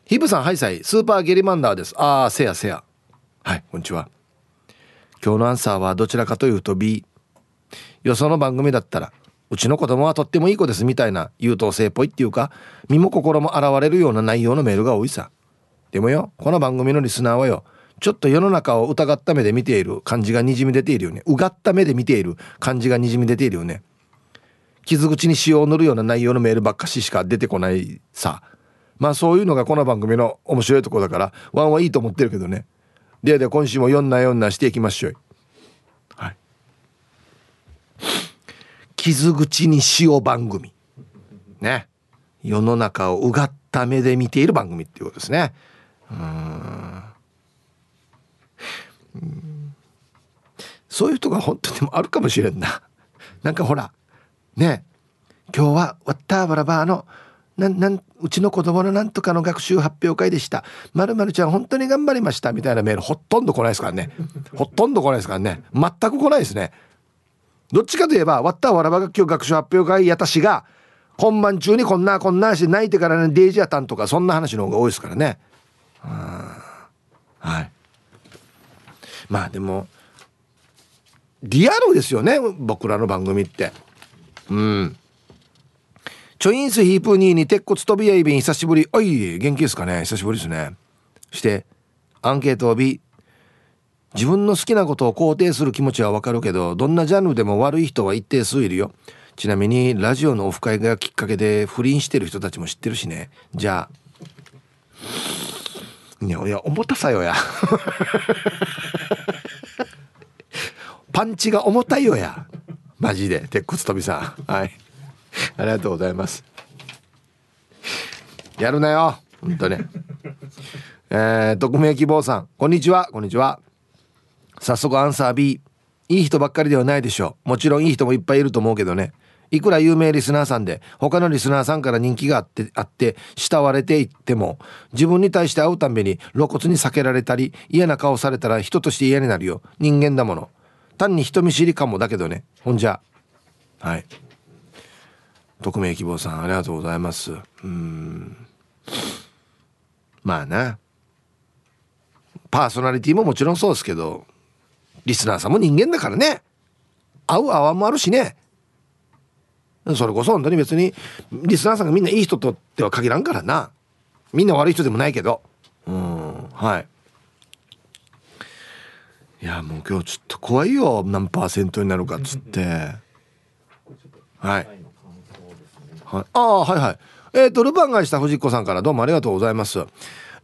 ヒブさんハイサイスーパーゲリマンダーです。ああせやせや。はいこんにちは。今日のアンサーはどちらかというと B よその番組だったらうちの子供はとってもいい子ですみたいな優等生っぽいっていうか身も心も現れるような内容のメールが多いさ。でもよこの番組のリスナーはよちょっと世の中を疑った目で見ている感じがにじみ出ているよね。うがった目で見ている感じがにじみ出ているよね。傷口に塩を塗るような内容のメールばっかししか出てこないさ。まあそういうのがこの番組の面白いとこだからワンはいいと思ってるけどね。でで今週も4な4なしていきましょう。はい。傷口に塩番組。ね。世の中をうがった目で見ている番組っていうことですね。うん。そういう人が本当にもあるかもしれんな。なんかほらね。今日はワッターバラバーのなんなんうちの子供のなんとかの学習発表会でした「まるまるちゃん本当に頑張りました」みたいなメールほとんど来ないですからね。ほとんど来ないですからね。全く来ないですね。どっちかといえば「わったわらばが今日学習発表会やたしが本番中にこんなこんなして泣いてからねデイジアタンとかそんな話の方が多いですからね。はい。まあでもリアルですよね僕らの番組って。うんチョインスヒープニーに鉄骨飛びやいびん久しぶり。おい元気ですかね？久しぶりですね。してアンケートを B 自分の好きなことを肯定する気持ちはわかるけどどんなジャンルでも悪い人は一定数いるよ。ちなみにラジオのオフ会がきっかけで不倫してる人たちも知ってるしね。じゃあ。いやいや重たさよや。パンチが重たいよや。マジで鉄骨飛びさん。はい。ありがとうございます。やるなよ本当ね。えー、匿名希望さんこんにちはこんにちは。早速アンサー B いい人ばっかりではないでしょう。もちろんいい人もいっぱいいると思うけどね。いくら有名リスナーさんで他のリスナーさんから人気があってあって慕われていっても自分に対して会うたびに露骨に避けられたり嫌な顔されたら人として嫌になるよ。人間だもの。単に人見知りかもだけどね。ほんじゃ。はい。匿名希望さんありがとうございます。うん。まあな。パーソナリティももちろんそうですけどリスナーさんも人間だからね。合う合わんもあるしね。それこそ本当に別にリスナーさんがみんないい人とっては限らんからな。みんな悪い人でもないけど。うん。はい。いやもう今日ちょっと怖いよ。何パーセントになるかっつって。はい、はい、ああはいはい。えっ、ー、とルパンがした藤子さんからどうもありがとうございます。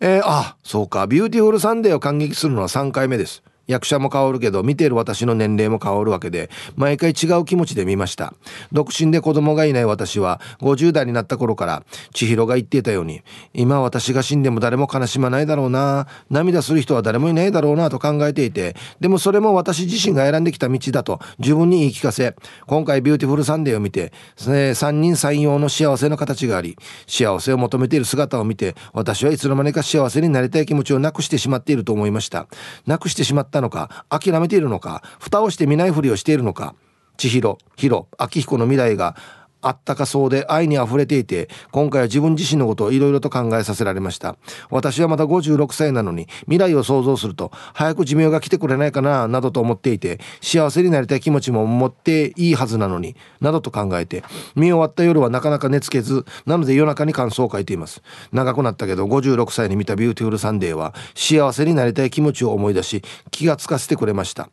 えー、あそうか。ビューティフルサンデーを観劇するのは3回目です。役者も変わるけど見ている私の年齢も変わるわけで毎回違う気持ちで見ました。独身で子供がいない私は50代になった頃から千尋が言っていたように今私が死んでも誰も悲しまないだろうな涙する人は誰もいないだろうなと考えていてでもそれも私自身が選んできた道だと自分に言い聞かせ今回ビューティフルサンデーを見て、三人三様の幸せの形があり幸せを求めている姿を見て私はいつの間にか幸せになりたい気持ちをなくしてしまっていると思いました。なくしてしまったのか諦めているのか蓋をして見ないふりをしているのか。千尋ヒロ秋彦の未来があったかそうで愛にあふれていて今回は自分自身のことをいろいろと考えさせられました。私はまだ56歳なのに未来を想像すると早く寿命が来てくれないかななどと思っていて幸せになりたい気持ちも持っていいはずなのになどと考えて見終わった夜はなかなか寝つけずなので夜中に感想を書いています。長くなったけど56歳に見たビューティフルサンデーは幸せになりたい気持ちを思い出し気がつかせてくれました。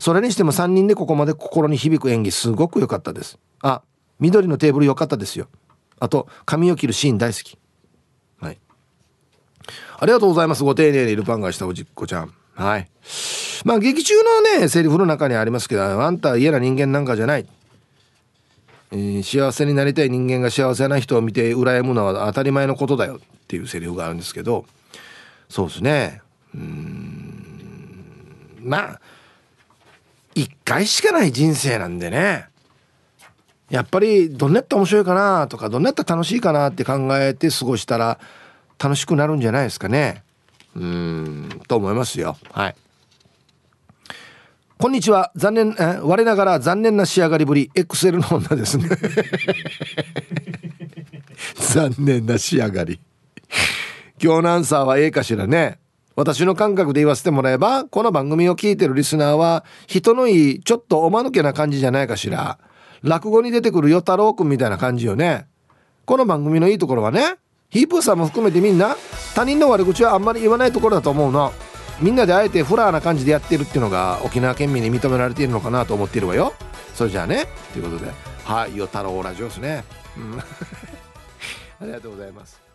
それにしても3人でここまで心に響く演技すごく良かったです。あ緑のテーブル良かったですよ。あと髪を切るシーン大好き。はい。ありがとうございます。ご丁寧にルパンがしたおじっこちゃん。はい。まあ劇中のねセリフの中にありますけどあんた嫌な人間なんかじゃない、えー、幸せになりたい人間が幸せな人を見て羨むのは当たり前のことだよっていうセリフがあるんですけど。そうですね。うん。まあ一回しかない人生なんでね。やっぱりどんなやったら面白いかなとかどんなやったら楽しいかなって考えて過ごしたら楽しくなるんじゃないですかね。うんと思いますよ。はい。こんにちは。残念え我ながら残念な仕上がりぶり XL の女ですね。残念な仕上がり。今日のアンサーは A かしらね。私の感覚で言わせてもらえばこの番組を聞いてるリスナーは人のいいちょっとおまぬけな感じじゃないかしら。落語に出てくる与太郎くんみたいな感じよね。この番組のいいところはねヒープーさんも含めてみんな他人の悪口はあんまり言わないところだと思うの。みんなであえてフラーな感じでやってるっていうのが沖縄県民に認められているのかなと思っているわよ。それじゃあねということで。はい与太郎ラジオですね、うん、ありがとうございます。